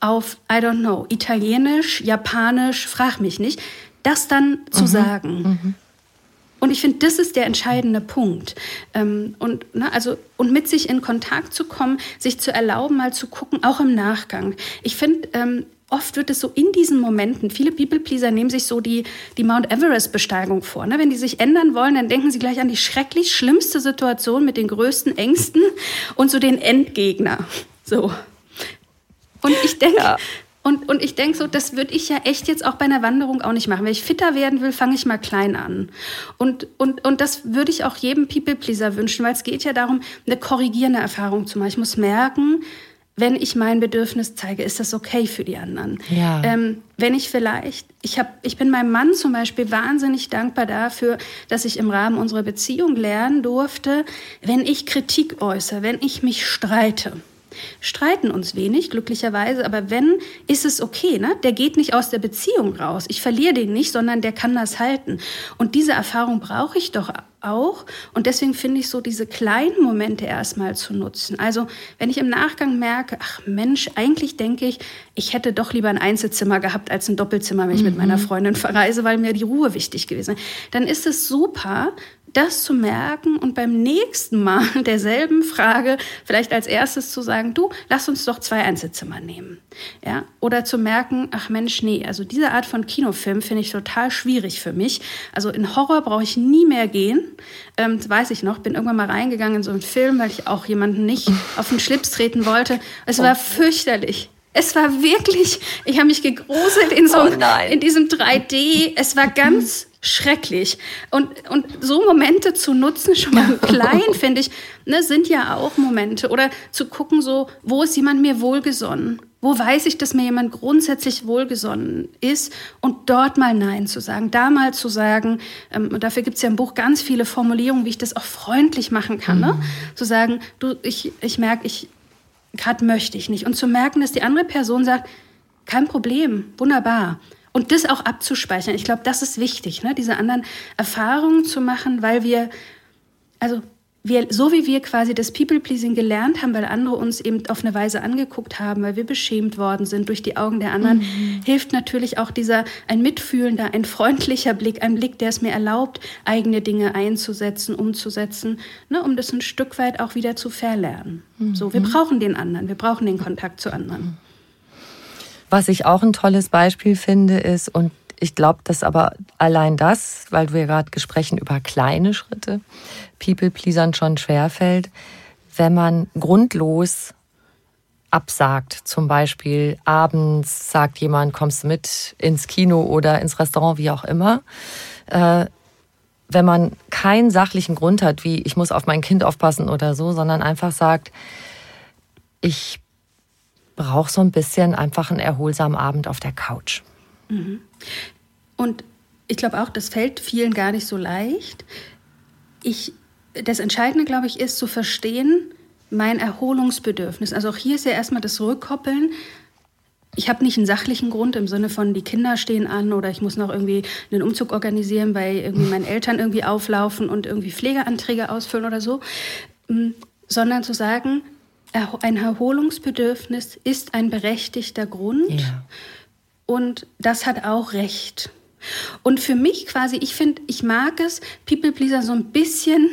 auf, I don't know, Italienisch, Japanisch, frag mich nicht, das dann zu mhm. sagen. Mhm. Und ich finde, das ist der entscheidende Punkt. Ähm, und, ne, also, und mit sich in Kontakt zu kommen, sich zu erlauben, mal zu gucken, auch im Nachgang. Ich finde, ähm, oft wird es so in diesen Momenten, viele People-Pleaser nehmen sich so die, die Mount Everest-Besteigung vor. Ne? Wenn die sich ändern wollen, dann denken sie gleich an die schrecklich schlimmste Situation mit den größten Ängsten und so den Endgegner. So. Und ich denke, ja. Und, und ich denke so, das würde ich ja echt jetzt auch bei einer Wanderung auch nicht machen. Wenn ich fitter werden will, fange ich mal klein an. Und, und, und das würde ich auch jedem People-Pleaser wünschen, weil es geht ja darum, eine korrigierende Erfahrung zu machen. Ich muss merken, wenn ich mein Bedürfnis zeige, ist das okay für die anderen. Ja. Ähm, wenn ich vielleicht, ich, hab, ich bin meinem Mann zum Beispiel wahnsinnig dankbar dafür, dass ich im Rahmen unserer Beziehung lernen durfte, wenn ich Kritik äußere, wenn ich mich streite, streiten uns wenig, glücklicherweise, aber wenn, ist es okay, ne? Der geht nicht aus der Beziehung raus. Ich verliere den nicht, sondern der kann das halten. Und diese Erfahrung brauche ich doch auch. Und deswegen finde ich so diese kleinen Momente erstmal zu nutzen. Also, wenn ich im Nachgang merke, ach Mensch, eigentlich denke ich, ich hätte doch lieber ein Einzelzimmer gehabt als ein Doppelzimmer, wenn ich mhm. mit meiner Freundin verreise, weil mir die Ruhe wichtig gewesen ist. Dann ist es super, das zu merken und beim nächsten Mal derselben Frage vielleicht als erstes zu sagen, du, lass uns doch zwei Einzelzimmer nehmen. Ja? Oder zu merken, ach Mensch, nee, also diese Art von Kinofilm finde ich total schwierig für mich. Also in Horror brauche ich nie mehr gehen. Ähm, das weiß ich noch, bin irgendwann mal reingegangen in so einen Film, weil ich auch jemanden nicht auf den Schlips treten wollte. Es war fürchterlich. Es war wirklich, ich habe mich gegruselt in so oh in diesem 3D. Es war ganz schrecklich. Und, und so Momente zu nutzen, schon mal klein, finde ich, ne, sind ja auch Momente. Oder zu gucken, so, wo ist jemand mir wohlgesonnen? Wo weiß ich, dass mir jemand grundsätzlich wohlgesonnen ist? Und dort mal Nein zu sagen, da mal zu sagen, ähm, und dafür gibt es ja im Buch ganz viele Formulierungen, wie ich das auch freundlich machen kann. Ne? Mhm. Ne? Zu sagen, du, ich, ich merke, ich gerade möchte ich nicht. Und zu merken, dass die andere Person sagt, kein Problem, wunderbar. Und das auch abzuspeichern. Ich glaube, das ist wichtig, ne? diese anderen Erfahrungen zu machen, weil wir, also wir, so wie wir quasi das People-Pleasing gelernt haben, weil andere uns eben auf eine Weise angeguckt haben, weil wir beschämt worden sind durch die Augen der anderen, mhm. hilft natürlich auch dieser ein mitfühlender, ein freundlicher Blick, ein Blick, der es mir erlaubt, eigene Dinge einzusetzen, umzusetzen, ne, um das ein Stück weit auch wieder zu verlernen. Mhm. So, wir brauchen den anderen, wir brauchen den Kontakt zu anderen. Was ich auch ein tolles Beispiel finde, ist, und ich glaube, dass aber allein das, weil wir gerade gesprochen über kleine Schritte, People-Pleasern schon schwerfällt, wenn man grundlos absagt. Zum Beispiel abends sagt jemand, kommst du mit ins Kino oder ins Restaurant, wie auch immer. Äh, wenn man keinen sachlichen Grund hat, wie ich muss auf mein Kind aufpassen oder so, sondern einfach sagt, ich brauche so ein bisschen einfach einen erholsamen Abend auf der Couch. Mhm. Und ich glaube auch, das fällt vielen gar nicht so leicht. Ich das Entscheidende, glaube ich, ist zu verstehen, mein Erholungsbedürfnis. Also auch hier ist ja erstmal das Rückkoppeln. Ich habe nicht einen sachlichen Grund im Sinne von, die Kinder stehen an oder ich muss noch irgendwie einen Umzug organisieren, weil irgendwie meine Eltern irgendwie auflaufen und irgendwie Pflegeanträge ausfüllen oder so, mm, sondern zu sagen, ein Erholungsbedürfnis ist ein berechtigter Grund ja. und das hat auch Recht. Und für mich quasi, ich finde, ich mag es, People Pleaser so ein bisschen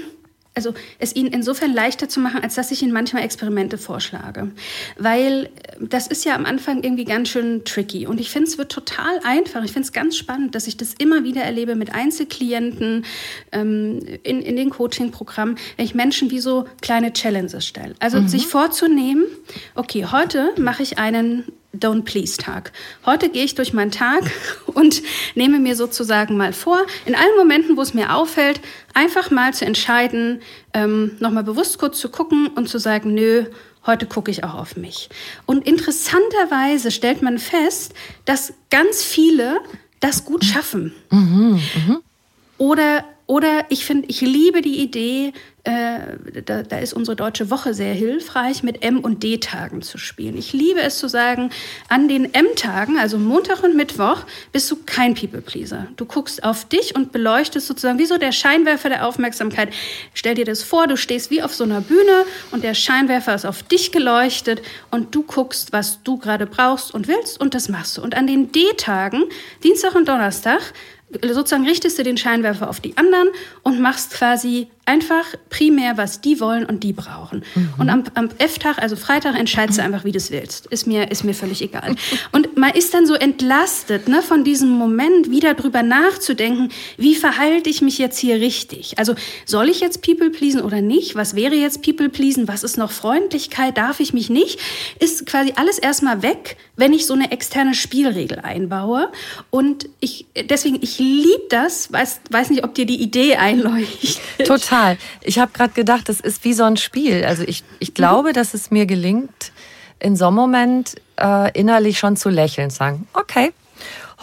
also es ihnen insofern leichter zu machen, als dass ich ihnen manchmal Experimente vorschlage. Weil äh, das ist ja am Anfang irgendwie ganz schön tricky. Und ich finde, es wird total einfach. Ich finde es ganz spannend, dass ich das immer wieder erlebe mit Einzelklienten ähm, in, in den Coaching-Programmen, wenn ich Menschen wie so kleine Challenges stelle. Also mhm. sich vorzunehmen, okay, heute mache ich einen Don't Please Tag. Heute gehe ich durch meinen Tag und nehme mir sozusagen mal vor, in allen Momenten, wo es mir auffällt, einfach mal zu entscheiden, ähm, nochmal bewusst kurz zu gucken und zu sagen, nö, heute gucke ich auch auf mich. Und interessanterweise stellt man fest, dass ganz viele das gut schaffen. Mhm, mh. Oder oder ich finde, ich liebe die Idee, äh, da, da, ist unsere deutsche Woche sehr hilfreich, mit M- und D-Tagen zu spielen. Ich liebe es zu sagen, an den M-Tagen, also Montag und Mittwoch, bist du kein People-Pleaser. Du guckst auf dich und beleuchtest sozusagen wie so der Scheinwerfer der Aufmerksamkeit. Stell dir das vor, du stehst wie auf so einer Bühne und der Scheinwerfer ist auf dich geleuchtet und du guckst, was du gerade brauchst und willst und das machst du. Und an den D-Tagen, Dienstag und Donnerstag, sozusagen richtest du den Scheinwerfer auf die anderen und machst quasi einfach primär, was die wollen und die brauchen. Mhm. Und am, am F-Tag, also Freitag, entscheidest du einfach, wie du es willst. Ist mir, ist mir völlig egal. Und man ist dann so entlastet ne, von diesem Moment, wieder drüber nachzudenken, wie verhalte ich mich jetzt hier richtig? Also soll ich jetzt People pleasen oder nicht? Was wäre jetzt People pleasen? Was ist noch Freundlichkeit? Darf ich mich nicht? Ist quasi alles erstmal weg, wenn ich so eine externe Spielregel einbaue. Und ich, deswegen, ich liebe das, weiß, weiß nicht, ob dir die Idee einleuchtet. Total Total. Ich habe gerade gedacht, das ist wie so ein Spiel. Also ich, ich glaube, dass es mir gelingt, in so einem Moment äh, innerlich schon zu lächeln, sagen, okay,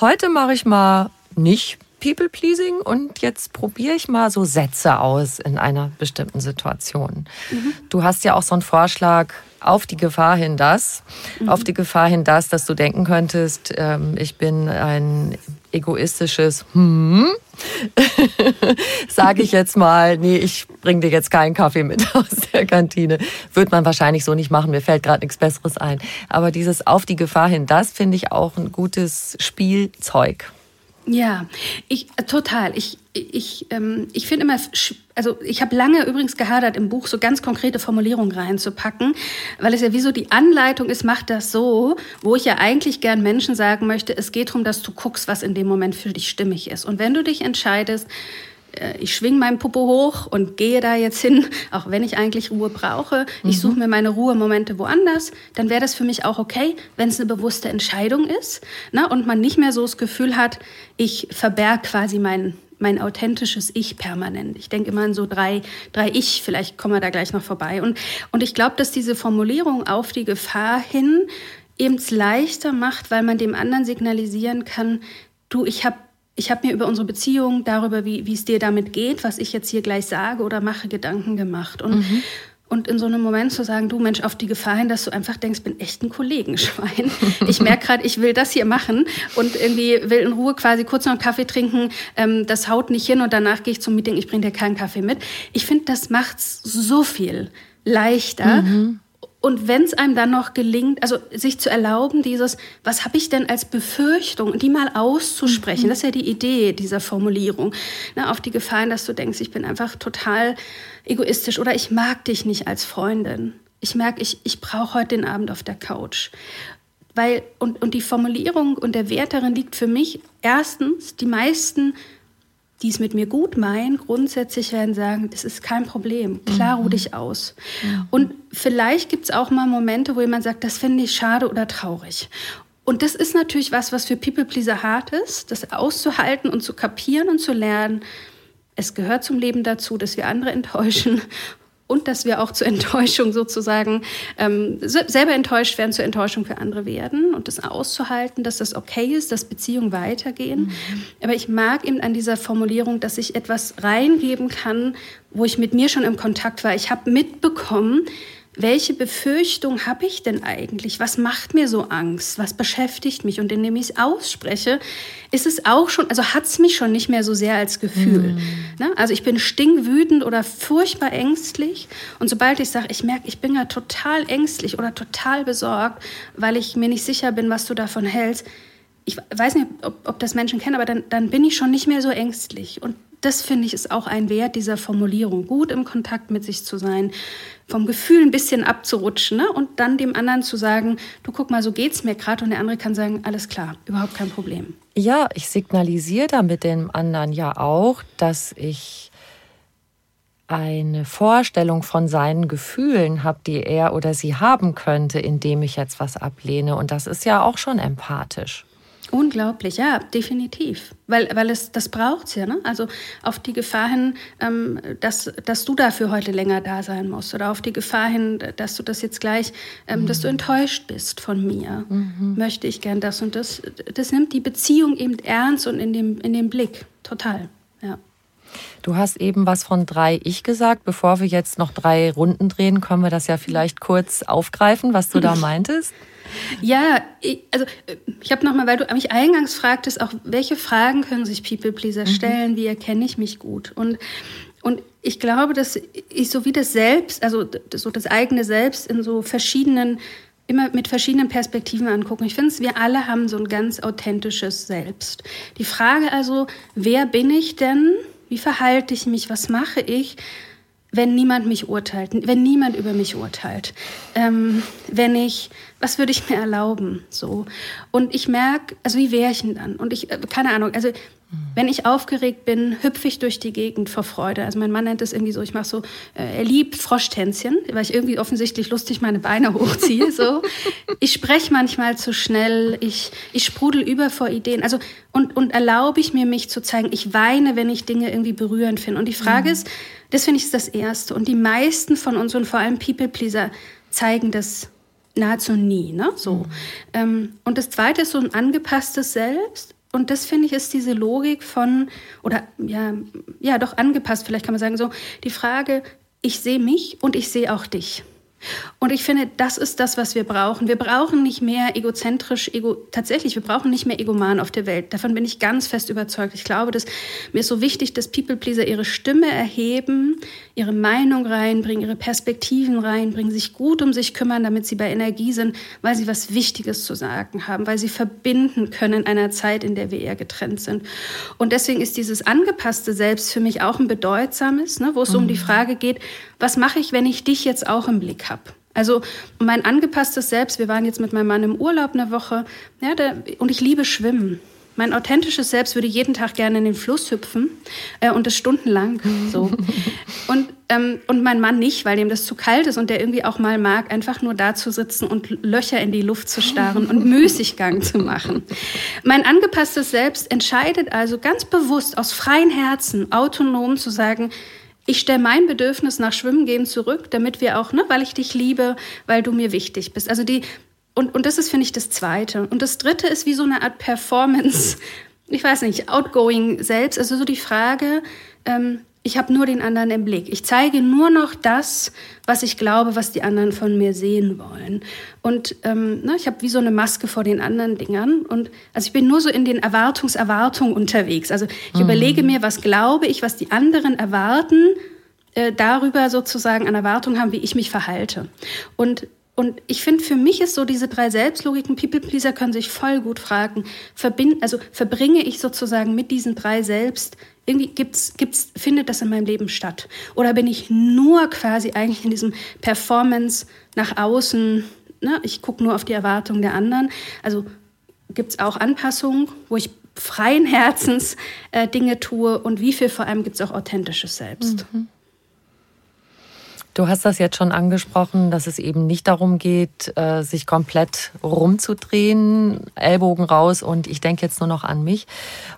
heute mache ich mal nicht People Pleasing und jetzt probiere ich mal so Sätze aus in einer bestimmten Situation. Mhm. Du hast ja auch so einen Vorschlag auf die Gefahr hin, dass, mhm. auf die Gefahr hin, dass, dass du denken könntest, ähm, ich bin ein egoistisches Hm, sage ich jetzt mal, nee, ich bringe dir jetzt keinen Kaffee mit aus der Kantine. Wird man wahrscheinlich so nicht machen, mir fällt gerade nichts Besseres ein. Aber dieses auf die Gefahr hin, das finde ich auch ein gutes Spielzeug. Ja, ich total. Ich ich, ähm, ich finde immer, also ich habe lange übrigens gehadert, im Buch so ganz konkrete Formulierungen reinzupacken, weil es ja wie so die Anleitung ist, mach das so, wo ich ja eigentlich gern Menschen sagen möchte, es geht darum, dass du guckst, was in dem Moment für dich stimmig ist. Und wenn du dich entscheidest, äh, ich schwing meinen Popo hoch und gehe da jetzt hin, auch wenn ich eigentlich Ruhe brauche. Mhm. Ich suche mir meine Ruhemomente woanders. Dann wäre das für mich auch okay, wenn es eine bewusste Entscheidung ist ne? und man nicht mehr so das Gefühl hat, ich verberg quasi mein, mein authentisches Ich permanent. Ich denke immer an so drei, drei Ich, vielleicht kommen wir da gleich noch vorbei. Und, und ich glaube, dass diese Formulierung auf die Gefahr hin eben es leichter macht, weil man dem anderen signalisieren kann, du, ich habe ich habe mir über unsere Beziehung, darüber, wie, es dir damit geht, was ich jetzt hier gleich sage oder mache, Gedanken gemacht. Und, mhm. und in so einem Moment zu sagen, du Mensch, auf die Gefahr hin, dass du einfach denkst, bin echt ein Kollegenschwein. Ich merke gerade, ich will das hier machen und irgendwie will in Ruhe quasi kurz noch einen Kaffee trinken. Ähm, das haut nicht hin und danach gehe ich zum Meeting, ich bringe dir keinen Kaffee mit. Ich finde, das macht's so viel leichter. Mhm und wenn es einem dann noch gelingt, also sich zu erlauben, dieses, was habe ich denn als Befürchtung, die mal auszusprechen, mhm. das ist ja die Idee dieser Formulierung, ne, auf die Gefahren, dass du denkst, ich bin einfach total egoistisch oder ich mag dich nicht als Freundin. Ich merke, ich, ich brauche heute den Abend auf der Couch. Weil, und, und die Formulierung und der Wert darin liegt für mich erstens, die meisten die es mit mir gut meinen, grundsätzlich werden sagen, das ist kein Problem, klar ruh mhm. dich aus. Mhm. Und vielleicht gibt es auch mal Momente, wo jemand sagt, das finde ich schade oder traurig. Und das ist natürlich was, was für People Pleaser hart ist, das auszuhalten und zu kapieren und zu lernen. Es gehört zum Leben dazu, dass wir andere enttäuschen. Und dass wir auch zur Enttäuschung sozusagen ähm, selber enttäuscht werden, zur Enttäuschung für andere werden und das auszuhalten, dass das okay ist, dass Beziehungen weitergehen. Mhm. Aber ich mag eben an dieser Formulierung, dass ich etwas reingeben kann, wo ich mit mir schon im Kontakt war. Ich habe mitbekommen, welche Befürchtung habe ich denn eigentlich? Was macht mir so Angst? Was beschäftigt mich? Und indem ich es ausspreche, ist es auch schon, also hat es mich schon nicht mehr so sehr als Gefühl. Mm. Ne? Also ich bin stingwütend oder furchtbar ängstlich. Und sobald ich sage, ich merke, ich bin ja total ängstlich oder total besorgt, weil ich mir nicht sicher bin, was du davon hältst, ich weiß nicht, ob, ob das Menschen kennen, aber dann, dann bin ich schon nicht mehr so ängstlich. Und das finde ich ist auch ein Wert dieser Formulierung, gut im Kontakt mit sich zu sein, vom Gefühl ein bisschen abzurutschen ne? und dann dem anderen zu sagen, du guck mal, so geht's mir gerade und der andere kann sagen, alles klar, überhaupt kein Problem. Ja, ich signalisiere damit dem anderen ja auch, dass ich eine Vorstellung von seinen Gefühlen habe, die er oder sie haben könnte, indem ich jetzt was ablehne. Und das ist ja auch schon empathisch. Unglaublich, ja, definitiv. Weil, weil es, das braucht's ja, ne? Also auf die Gefahr hin, ähm, dass, dass du dafür heute länger da sein musst. Oder auf die Gefahr hin, dass du das jetzt gleich, ähm, mhm. dass du enttäuscht bist von mir. Mhm. Möchte ich gern das und das. Das nimmt die Beziehung eben ernst und in dem, in dem Blick. Total, ja. Du hast eben was von drei Ich gesagt. Bevor wir jetzt noch drei Runden drehen, können wir das ja vielleicht kurz aufgreifen, was du da meintest. Ja, ich, also ich habe nochmal, weil du mich eingangs fragtest, auch welche Fragen können sich People Pleaser mhm. stellen, mhm. wie erkenne ich mich gut? Und, und ich glaube, dass ich so wie das Selbst, also so das eigene Selbst in so verschiedenen, immer mit verschiedenen Perspektiven angucken. Ich finde, wir alle haben so ein ganz authentisches Selbst. Die Frage also, wer bin ich denn? Wie verhalte ich mich? Was mache ich? wenn niemand mich urteilt, wenn niemand über mich urteilt, ähm, wenn ich, was würde ich mir erlauben, so. Und ich merke, also wie wäre ich denn dann? Und ich, äh, keine Ahnung, also wenn ich aufgeregt bin, hüpfe ich durch die Gegend vor Freude. Also mein Mann nennt es irgendwie so, ich mache so, äh, er liebt Froschtänzchen, weil ich irgendwie offensichtlich lustig meine Beine hochziehe. So. ich spreche manchmal zu schnell, ich, ich sprudel über vor Ideen. Also und, und erlaube ich mir, mich zu zeigen. Ich weine, wenn ich Dinge irgendwie berührend finde. Und die Frage mhm. ist, das finde ich ist das Erste. Und die meisten von uns und vor allem People-Pleaser zeigen das nahezu nie. Ne? So. Mhm. Ähm, und das Zweite ist so ein angepasstes Selbst. Und das finde ich ist diese Logik von, oder ja, ja, doch angepasst, vielleicht kann man sagen so, die Frage, ich sehe mich und ich sehe auch dich. Und ich finde, das ist das, was wir brauchen. Wir brauchen nicht mehr egozentrisch, ego, tatsächlich, wir brauchen nicht mehr Egoman auf der Welt. Davon bin ich ganz fest überzeugt. Ich glaube, dass mir ist so wichtig, dass People-Pleaser ihre Stimme erheben, ihre Meinung reinbringen, ihre Perspektiven reinbringen, sich gut um sich kümmern, damit sie bei Energie sind, weil sie was Wichtiges zu sagen haben, weil sie verbinden können in einer Zeit, in der wir eher getrennt sind. Und deswegen ist dieses angepasste Selbst für mich auch ein bedeutsames, ne, wo es mhm. um die mhm. Frage geht, was mache ich, wenn ich dich jetzt auch im Blick habe? Also mein angepasstes Selbst, wir waren jetzt mit meinem Mann im Urlaub eine Woche, ja, der, und ich liebe Schwimmen. Mein authentisches Selbst würde jeden Tag gerne in den Fluss hüpfen äh, und das stundenlang so. Und, ähm, und mein Mann nicht, weil ihm das zu kalt ist und der irgendwie auch mal mag, einfach nur da zu sitzen und Löcher in die Luft zu starren und Müßiggang zu machen. Mein angepasstes Selbst entscheidet also ganz bewusst aus freien Herzen, autonom zu sagen, ich stelle mein Bedürfnis nach Schwimmen gehen zurück, damit wir auch, ne, weil ich dich liebe, weil du mir wichtig bist. Also die, und, und das ist, finde ich, das Zweite. Und das Dritte ist wie so eine Art Performance, ich weiß nicht, outgoing selbst. Also so die Frage, ähm, ich habe nur den anderen im Blick. Ich zeige nur noch das, was ich glaube, was die anderen von mir sehen wollen. Und ähm, ne, ich habe wie so eine Maske vor den anderen Dingern. Und also ich bin nur so in den Erwartungserwartungen unterwegs. Also ich mhm. überlege mir, was glaube ich, was die anderen erwarten, äh, darüber sozusagen an Erwartungen haben, wie ich mich verhalte. Und und ich finde, für mich ist so diese drei Selbstlogiken, People Pleaser können sich voll gut fragen, verbind, also verbringe ich sozusagen mit diesen drei Selbst irgendwie gibt's, gibt's, findet das in meinem Leben statt? Oder bin ich nur quasi eigentlich in diesem Performance nach außen, ne? ich gucke nur auf die Erwartungen der anderen? Also gibt es auch Anpassungen, wo ich freien Herzens äh, Dinge tue und wie viel vor allem gibt es auch authentisches Selbst? Mhm. Du hast das jetzt schon angesprochen, dass es eben nicht darum geht, äh, sich komplett rumzudrehen, Ellbogen raus und ich denke jetzt nur noch an mich.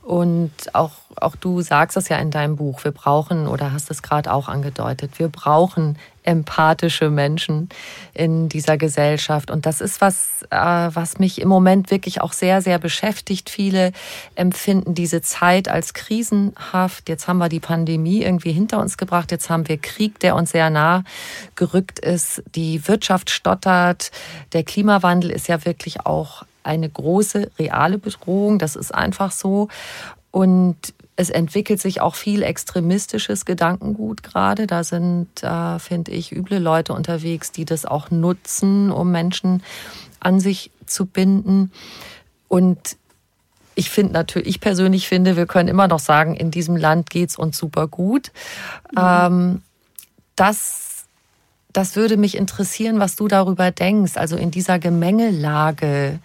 Und auch, auch du sagst das ja in deinem Buch, wir brauchen, oder hast es gerade auch angedeutet, wir brauchen empathische Menschen in dieser Gesellschaft. Und das ist was, äh, was mich im Moment wirklich auch sehr, sehr beschäftigt. Viele empfinden diese Zeit als krisenhaft. Jetzt haben wir die Pandemie irgendwie hinter uns gebracht. Jetzt haben wir Krieg, der uns sehr nah gerückt ist. Die Wirtschaft stottert. Der Klimawandel ist ja wirklich auch eine große reale Bedrohung. Das ist einfach so. Und es entwickelt sich auch viel extremistisches Gedankengut gerade. Da sind, äh, finde ich, üble Leute unterwegs, die das auch nutzen, um Menschen an sich zu binden. Und ich finde natürlich, ich persönlich finde, wir können immer noch sagen, in diesem Land geht's uns super gut. Mhm. Ähm, das das würde mich interessieren, was du darüber denkst. Also in dieser Gemengelage,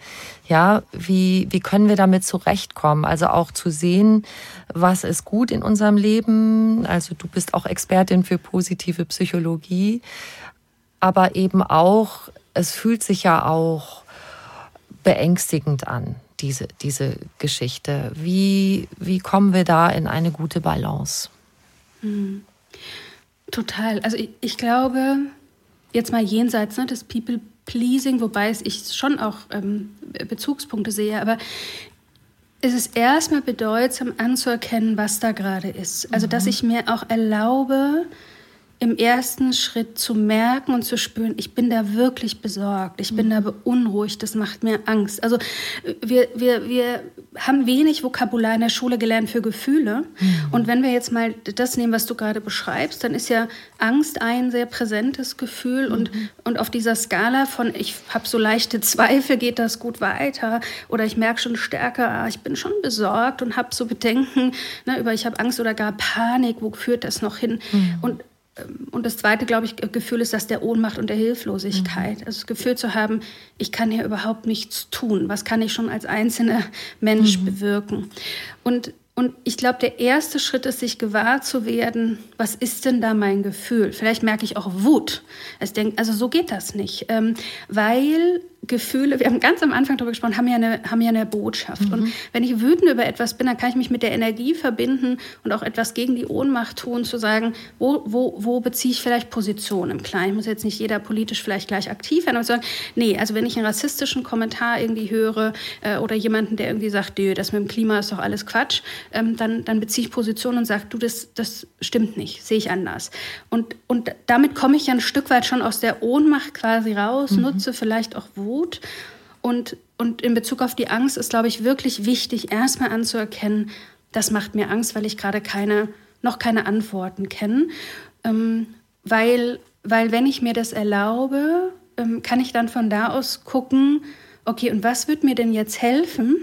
ja, wie, wie können wir damit zurechtkommen? Also auch zu sehen, was ist gut in unserem Leben. Also du bist auch Expertin für positive Psychologie, aber eben auch, es fühlt sich ja auch beängstigend an, diese, diese Geschichte. Wie, wie kommen wir da in eine gute Balance? Mhm. Total. Also ich, ich glaube, jetzt mal jenseits ne, des People-Pleasing, wobei ich schon auch ähm, Bezugspunkte sehe, aber es ist erstmal bedeutsam anzuerkennen, was da gerade ist. Also, dass mhm. ich mir auch erlaube, im ersten Schritt zu merken und zu spüren, ich bin da wirklich besorgt, ich bin da beunruhigt, das macht mir Angst. Also wir, wir, wir haben wenig Vokabular in der Schule gelernt für Gefühle. Mhm. Und wenn wir jetzt mal das nehmen, was du gerade beschreibst, dann ist ja Angst ein sehr präsentes Gefühl. Mhm. Und, und auf dieser Skala von, ich habe so leichte Zweifel, geht das gut weiter? Oder ich merke schon stärker, ah, ich bin schon besorgt und habe so Bedenken ne, über, ich habe Angst oder gar Panik, wo führt das noch hin? Mhm. Und und das zweite, glaube ich, Gefühl ist das der Ohnmacht und der Hilflosigkeit. Mhm. Also das Gefühl zu haben, ich kann hier überhaupt nichts tun. Was kann ich schon als einzelner Mensch mhm. bewirken? Und und ich glaube, der erste Schritt ist, sich gewahr zu werden, was ist denn da mein Gefühl? Vielleicht merke ich auch Wut. Also, denk, also so geht das nicht, ähm, weil Gefühle, wir haben ganz am Anfang darüber gesprochen, haben ja eine, haben ja eine Botschaft. Mhm. Und wenn ich wütend über etwas bin, dann kann ich mich mit der Energie verbinden und auch etwas gegen die Ohnmacht tun, zu sagen, wo, wo, wo beziehe ich vielleicht Position im Kleinen? Muss jetzt nicht jeder politisch vielleicht gleich aktiv werden, aber sagen, nee, also wenn ich einen rassistischen Kommentar irgendwie höre äh, oder jemanden, der irgendwie sagt, Dö, das mit dem Klima ist doch alles Quatsch, ähm, dann, dann beziehe ich Position und sage, du, das, das stimmt nicht, sehe ich anders. Und, und damit komme ich ja ein Stück weit schon aus der Ohnmacht quasi raus, mhm. nutze vielleicht auch Wut Wut. Und, und in Bezug auf die Angst ist, glaube ich, wirklich wichtig, erstmal anzuerkennen, das macht mir Angst, weil ich gerade keine, noch keine Antworten kenne. Ähm, weil, weil wenn ich mir das erlaube, ähm, kann ich dann von da aus gucken, okay, und was wird mir denn jetzt helfen?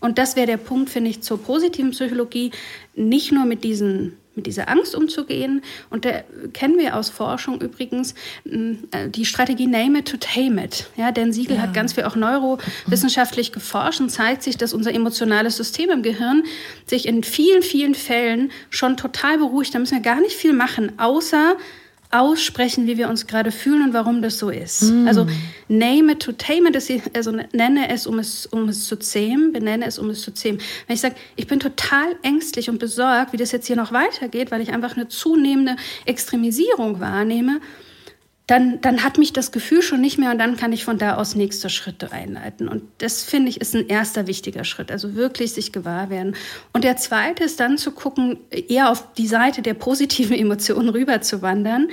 Und das wäre der Punkt, finde ich, zur positiven Psychologie, nicht nur mit diesen mit dieser Angst umzugehen. Und da kennen wir aus Forschung übrigens äh, die Strategie Name it to Tame it. Ja, Dan Siegel ja. hat ganz viel auch neurowissenschaftlich geforscht und zeigt sich, dass unser emotionales System im Gehirn sich in vielen, vielen Fällen schon total beruhigt. Da müssen wir gar nicht viel machen, außer aussprechen, wie wir uns gerade fühlen und warum das so ist. Mm. Also name it to tame it, also nenne es, um es, um es zu zähmen, benenne es, um es zu zähmen. Wenn ich sage, ich bin total ängstlich und besorgt, wie das jetzt hier noch weitergeht, weil ich einfach eine zunehmende Extremisierung wahrnehme, dann, dann hat mich das Gefühl schon nicht mehr und dann kann ich von da aus nächste Schritte einleiten. Und das finde ich ist ein erster wichtiger Schritt, also wirklich sich gewahr werden. Und der zweite ist dann zu gucken, eher auf die Seite der positiven Emotionen rüber zu wandern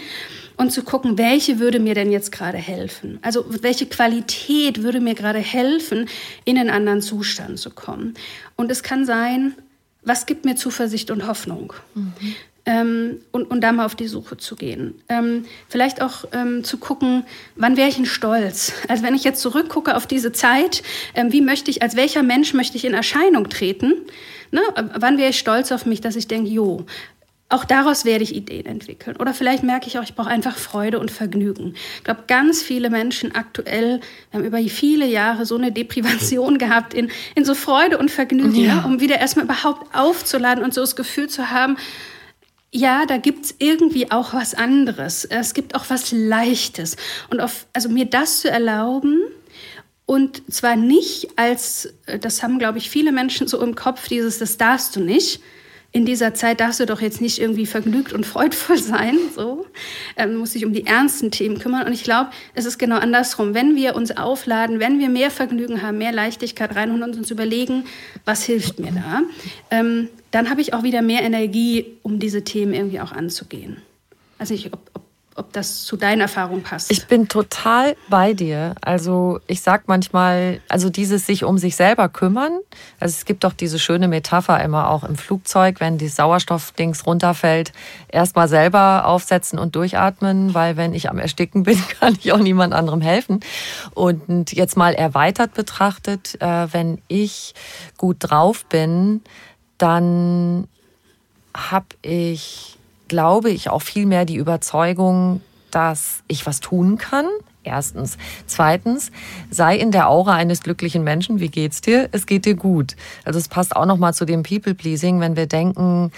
und zu gucken, welche würde mir denn jetzt gerade helfen? Also welche Qualität würde mir gerade helfen, in einen anderen Zustand zu kommen? Und es kann sein, was gibt mir Zuversicht und Hoffnung? Mhm ähm, und, und da mal auf die Suche zu gehen. Ähm, vielleicht auch ähm, zu gucken, wann wäre ich denn stolz? Also wenn ich jetzt zurückgucke auf diese Zeit, ähm, wie möchte ich, als welcher Mensch möchte ich in Erscheinung treten? Ne? Wann wäre ich stolz auf mich, dass ich denke, jo, auch daraus werde ich Ideen entwickeln. Oder vielleicht merke ich auch, ich brauche einfach Freude und Vergnügen. Ich glaube, ganz viele Menschen aktuell haben über viele Jahre so eine Deprivation gehabt in, in so Freude und Vergnügen, ja. ne? um wieder erstmal überhaupt aufzuladen und so das Gefühl zu haben, ja, da gibt's irgendwie auch was anderes. Es gibt auch was Leichtes. Und auf, also mir das zu erlauben, und zwar nicht als, das haben, glaube ich, viele Menschen so im Kopf, dieses, das darfst du nicht, in dieser Zeit darfst du doch jetzt nicht irgendwie vergnügt und freudvoll sein, so. Ähm, muss sich um die ernsten Themen kümmern. Und ich glaube, es ist genau andersrum. Wenn wir uns aufladen, wenn wir mehr Vergnügen haben, mehr Leichtigkeit rein und uns überlegen, was hilft mir da, ähm, dann habe ich auch wieder mehr Energie, um diese Themen irgendwie auch anzugehen. Also ich, ob, ob ob das zu deinen Erfahrungen passt. Ich bin total bei dir. Also ich sag manchmal, also dieses sich um sich selber kümmern. Also es gibt doch diese schöne Metapher immer auch im Flugzeug, wenn die Sauerstoffdings runterfällt, erstmal selber aufsetzen und durchatmen, weil wenn ich am Ersticken bin, kann ich auch niemand anderem helfen. Und jetzt mal erweitert betrachtet, äh, wenn ich gut drauf bin, dann habe ich glaube ich auch viel mehr die Überzeugung, dass ich was tun kann. Erstens. Zweitens, sei in der Aura eines glücklichen Menschen. Wie geht's dir? Es geht dir gut. Also es passt auch nochmal zu dem People-Pleasing, wenn wir denken,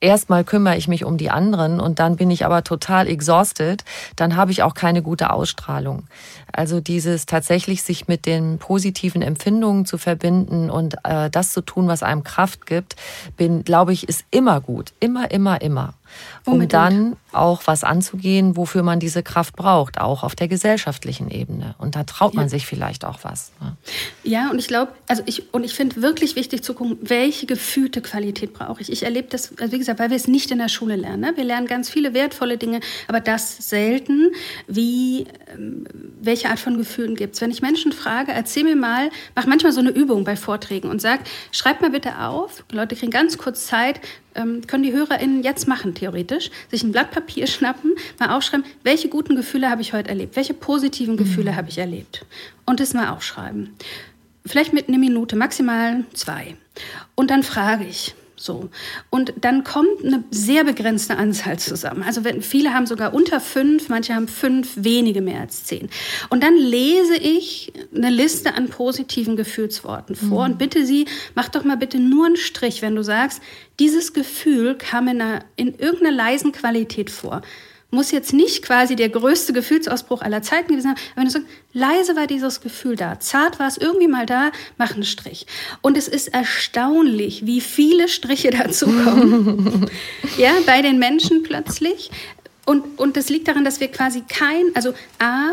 erstmal kümmere ich mich um die anderen und dann bin ich aber total exhausted, dann habe ich auch keine gute Ausstrahlung. Also dieses tatsächlich sich mit den positiven Empfindungen zu verbinden und äh, das zu tun, was einem Kraft gibt, bin, glaube ich, ist immer gut. Immer, immer, immer um Unbedingt. dann auch was anzugehen, wofür man diese Kraft braucht, auch auf der gesellschaftlichen Ebene. Und da traut man ja. sich vielleicht auch was. Ne? Ja, und ich glaube, also ich, und ich finde wirklich wichtig zu gucken, welche gefühlte Qualität brauche ich. Ich erlebe das, also wie gesagt, weil wir es nicht in der Schule lernen. Ne? Wir lernen ganz viele wertvolle Dinge, aber das selten, wie, ähm, welche Art von Gefühlen gibt es. Wenn ich Menschen frage, erzähl mir mal, mach manchmal so eine Übung bei Vorträgen und sag, schreib mal bitte auf, die Leute kriegen ganz kurz Zeit, ähm, können die HörerInnen jetzt machen, theoretisch, sich ein Blatt Papier schnappen, mal aufschreiben, welche guten Gefühle habe ich heute erlebt, welche positiven Gefühle mhm. habe ich erlebt und das mal aufschreiben. Vielleicht mit einer Minute, maximal zwei. Und dann frage ich, so. Und dann kommt eine sehr begrenzte Anzahl zusammen. Also wenn, viele haben sogar unter fünf, manche haben fünf, wenige mehr als zehn. Und dann lese ich eine Liste an positiven Gefühlsworten vor mhm. und bitte Sie, mach doch mal bitte nur einen Strich, wenn du sagst, dieses Gefühl kam in, einer, in irgendeiner leisen Qualität vor muss jetzt nicht quasi der größte Gefühlsausbruch aller Zeiten gewesen sein, aber wenn du sagst, leise war dieses Gefühl da, zart war es irgendwie mal da, mach einen Strich. Und es ist erstaunlich, wie viele Striche dazu kommen. ja, bei den Menschen plötzlich. Und, und das liegt daran, dass wir quasi kein, also A,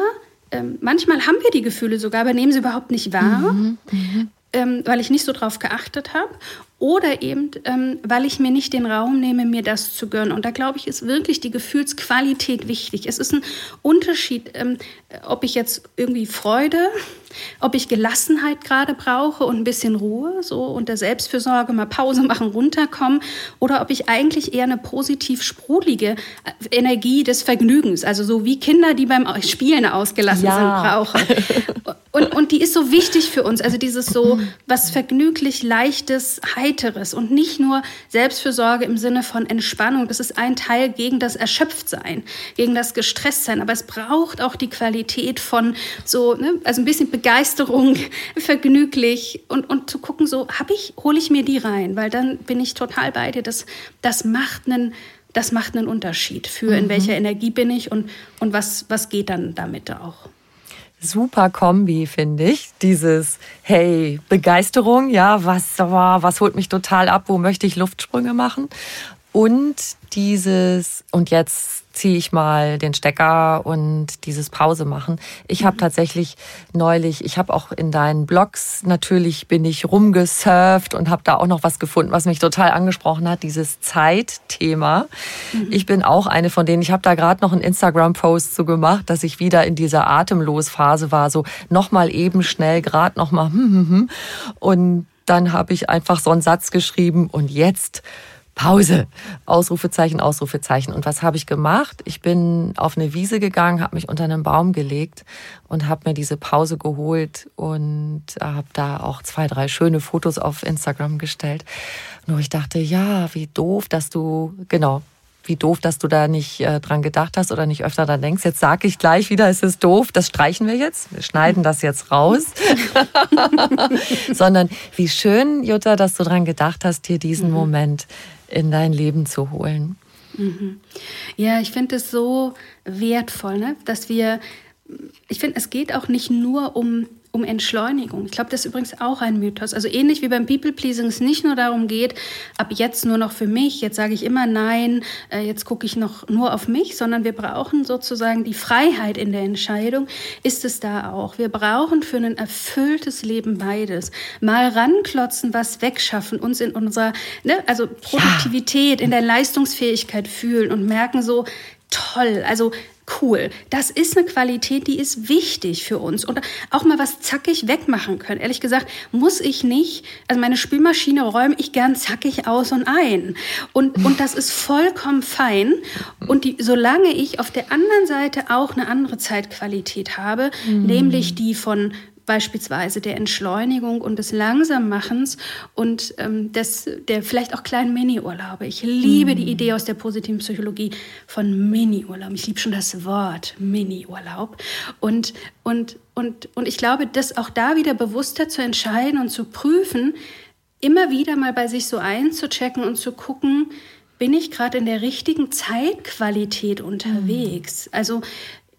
ähm, manchmal haben wir die Gefühle sogar, aber nehmen sie überhaupt nicht wahr. Mhm, mh. ähm, weil ich nicht so drauf geachtet habe oder eben, ähm, weil ich mir nicht den Raum nehme, mir das zu gönnen. Und da glaube ich, ist wirklich die Gefühlsqualität wichtig. Es ist ein Unterschied, ähm, ob ich jetzt irgendwie Freude, ob ich Gelassenheit gerade brauche und ein bisschen Ruhe, so unter Selbstfürsorge mal Pause machen, runterkommen, oder ob ich eigentlich eher eine positiv sprudelige äh, Energie des Vergnügens, also so wie Kinder, die beim Spielen ausgelassen ja. sind, brauche. Und, und die ist so wichtig für uns, also dieses so was vergnüglich, leichtes, heiteres und nicht nur Selbstfürsorge im Sinne von Entspannung. Das ist ein Teil gegen das Erschöpftsein, gegen das Gestresstsein. Aber es braucht auch die Qualität von so, ne, also ein bisschen Begeisterung, vergnüglich und, und zu gucken, so habe ich, hole ich mir die rein, weil dann bin ich total bei dir. Das, das macht einen das macht einen Unterschied für in mhm. welcher Energie bin ich und, und was, was geht dann damit auch super Kombi, finde ich. Dieses, hey, Begeisterung, ja, was, was holt mich total ab, wo möchte ich Luftsprünge machen? Und dieses, und jetzt ziehe ich mal den Stecker und dieses Pause machen. Ich habe mhm. tatsächlich neulich, ich habe auch in deinen Blogs natürlich bin ich rumgesurft und habe da auch noch was gefunden, was mich total angesprochen hat, dieses Zeitthema. Mhm. Ich bin auch eine von denen, ich habe da gerade noch einen Instagram-Post zu gemacht, dass ich wieder in dieser Atemlosphase war, so nochmal eben schnell, gerade nochmal hm, hm, hm. und dann habe ich einfach so einen Satz geschrieben und jetzt Pause. Ausrufezeichen, Ausrufezeichen. Und was habe ich gemacht? Ich bin auf eine Wiese gegangen, habe mich unter einen Baum gelegt und habe mir diese Pause geholt und habe da auch zwei, drei schöne Fotos auf Instagram gestellt. Nur ich dachte, ja, wie doof, dass du, genau, wie doof, dass du da nicht äh, dran gedacht hast oder nicht öfter dran denkst. Jetzt sage ich gleich wieder, es ist doof, das streichen wir jetzt. Wir schneiden das jetzt raus. Sondern wie schön, Jutta, dass du dran gedacht hast, dir diesen mhm. Moment in dein Leben zu holen. Mhm. Ja, ich finde es so wertvoll, ne? dass wir, ich finde, es geht auch nicht nur um um Entschleunigung. Ich glaube, das ist übrigens auch ein Mythos. Also ähnlich wie beim People-Pleasing es nicht nur darum geht, ab jetzt nur noch für mich, jetzt sage ich immer nein, äh, jetzt gucke ich noch nur auf mich, sondern wir brauchen sozusagen die Freiheit in der Entscheidung, ist es da auch. Wir brauchen für ein erfülltes Leben beides. Mal ranklotzen, was wegschaffen, uns in unserer, ne, also Produktivität, ja. in der Leistungsfähigkeit fühlen und merken so, toll. Also cool. Das ist eine Qualität, die ist wichtig für uns. Und auch mal was zackig wegmachen können. Ehrlich gesagt, muss ich nicht, also meine Spülmaschine räume ich gern zackig aus und ein. Und, und das ist vollkommen fein. Und die, solange ich auf der anderen Seite auch eine andere Zeitqualität habe, mhm. nämlich die von beispielsweise der Entschleunigung und des Langsammachens und ähm, des, der vielleicht auch kleinen Mini-Urlaube. Ich liebe mm. die Idee aus der positiven Psychologie von Mini-Urlaub. Ich liebe schon das Wort Mini-Urlaub. Und, und, und, und ich glaube, das auch da wieder bewusster zu entscheiden und zu prüfen, immer wieder mal bei sich so einzuchecken und zu gucken, bin ich gerade in der richtigen Zeitqualität unterwegs? Mm. Also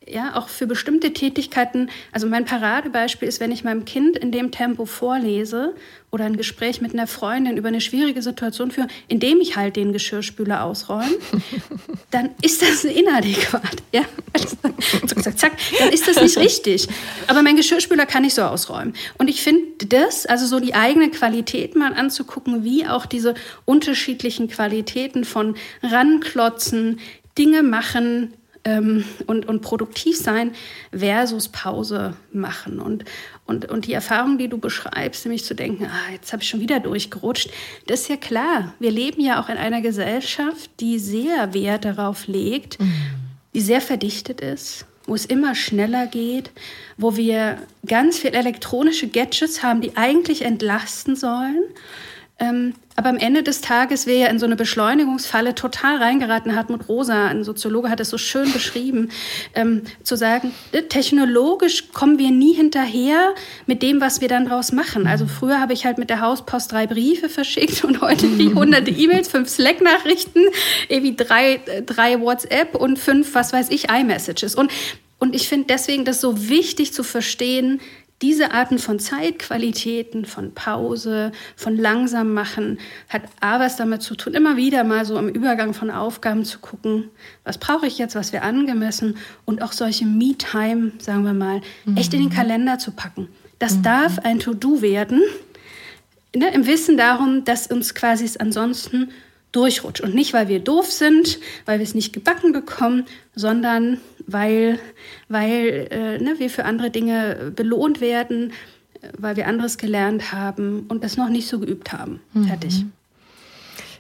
ja, auch für bestimmte Tätigkeiten. Also mein Paradebeispiel ist, wenn ich meinem Kind in dem Tempo vorlese oder ein Gespräch mit einer Freundin über eine schwierige Situation führe, indem ich halt den Geschirrspüler ausräume, dann ist das inadäquat. Ja? Also, zack, zack, dann ist das nicht richtig. Aber mein Geschirrspüler kann ich so ausräumen. Und ich finde das, also so die eigene Qualität mal anzugucken, wie auch diese unterschiedlichen Qualitäten von ranklotzen, Dinge machen, ähm, und, und produktiv sein versus Pause machen. Und, und, und die Erfahrung, die du beschreibst, nämlich zu denken, ah, jetzt habe ich schon wieder durchgerutscht, das ist ja klar. Wir leben ja auch in einer Gesellschaft, die sehr Wert darauf legt, mhm. die sehr verdichtet ist wo es immer schneller geht, wo wir ganz viele elektronische Gadgets haben, die eigentlich entlasten sollen ähm, aber am Ende des Tages wir ja in so eine Beschleunigungsfalle total reingeraten. Hartmut Rosa, ein Soziologe, hat es so schön beschrieben, ähm, zu sagen, äh, technologisch kommen wir nie hinterher mit dem, was wir dann draus machen. Also früher habe ich halt mit der Hauspost drei Briefe verschickt und heute die hunderte E-Mails, fünf Slack-Nachrichten, irgendwie drei, drei WhatsApp und fünf, was weiß ich, iMessages. Und und ich finde deswegen das so wichtig zu verstehen, diese Arten von Zeitqualitäten, von Pause, von langsam machen, hat A was damit zu tun, immer wieder mal so im Übergang von Aufgaben zu gucken, was brauche ich jetzt, was wäre angemessen und auch solche Me-Time, sagen wir mal, mhm. echt in den Kalender zu packen. Das mhm. darf ein To-Do werden, ne, im Wissen darum, dass uns quasi es ansonsten durchrutscht. Und nicht, weil wir doof sind, weil wir es nicht gebacken bekommen, sondern weil, weil äh, ne, wir für andere Dinge belohnt werden, weil wir anderes gelernt haben und das noch nicht so geübt haben. Mhm. Fertig.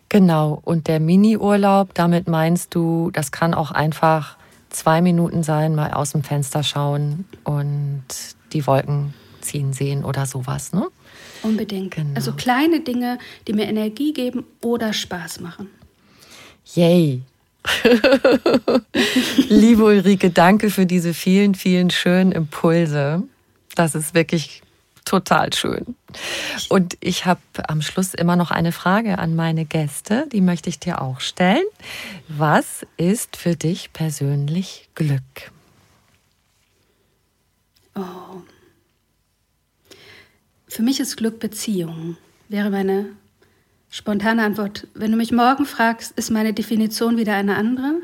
Genau, und der Mini-Urlaub, damit meinst du, das kann auch einfach zwei Minuten sein, mal aus dem Fenster schauen und die Wolken ziehen sehen oder sowas, ne? Unbedingt. Genau. Also kleine Dinge, die mir Energie geben oder Spaß machen. Yay. Liebe Ulrike, danke für diese vielen, vielen schönen Impulse. Das ist wirklich total schön. Und ich habe am Schluss immer noch eine Frage an meine Gäste, die möchte ich dir auch stellen. Was ist für dich persönlich Glück? Oh. Für mich ist Glück Beziehung, wäre meine spontane Antwort. Wenn du mich morgen fragst, ist meine Definition wieder eine andere.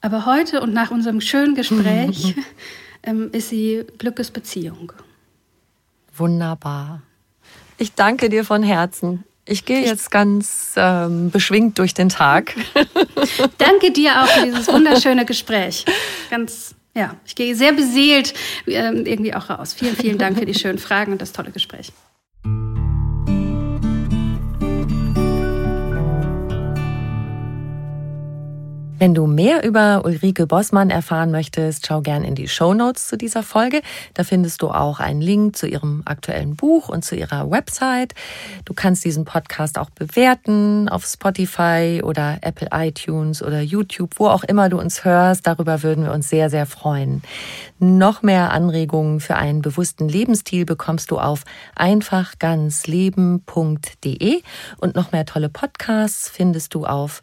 Aber heute und nach unserem schönen Gespräch ähm, ist sie Glückes Beziehung. Wunderbar. Ich danke dir von Herzen. Ich gehe jetzt ganz ähm, beschwingt durch den Tag. danke dir auch für dieses wunderschöne Gespräch. Ganz ja, ich gehe sehr beseelt äh, irgendwie auch raus. Vielen, vielen Dank für die schönen Fragen und das tolle Gespräch. Wenn du mehr über Ulrike Bossmann erfahren möchtest, schau gern in die Show Notes zu dieser Folge. Da findest du auch einen Link zu ihrem aktuellen Buch und zu ihrer Website. Du kannst diesen Podcast auch bewerten auf Spotify oder Apple iTunes oder YouTube, wo auch immer du uns hörst. Darüber würden wir uns sehr, sehr freuen. Noch mehr Anregungen für einen bewussten Lebensstil bekommst du auf einfachganzleben.de und noch mehr tolle Podcasts findest du auf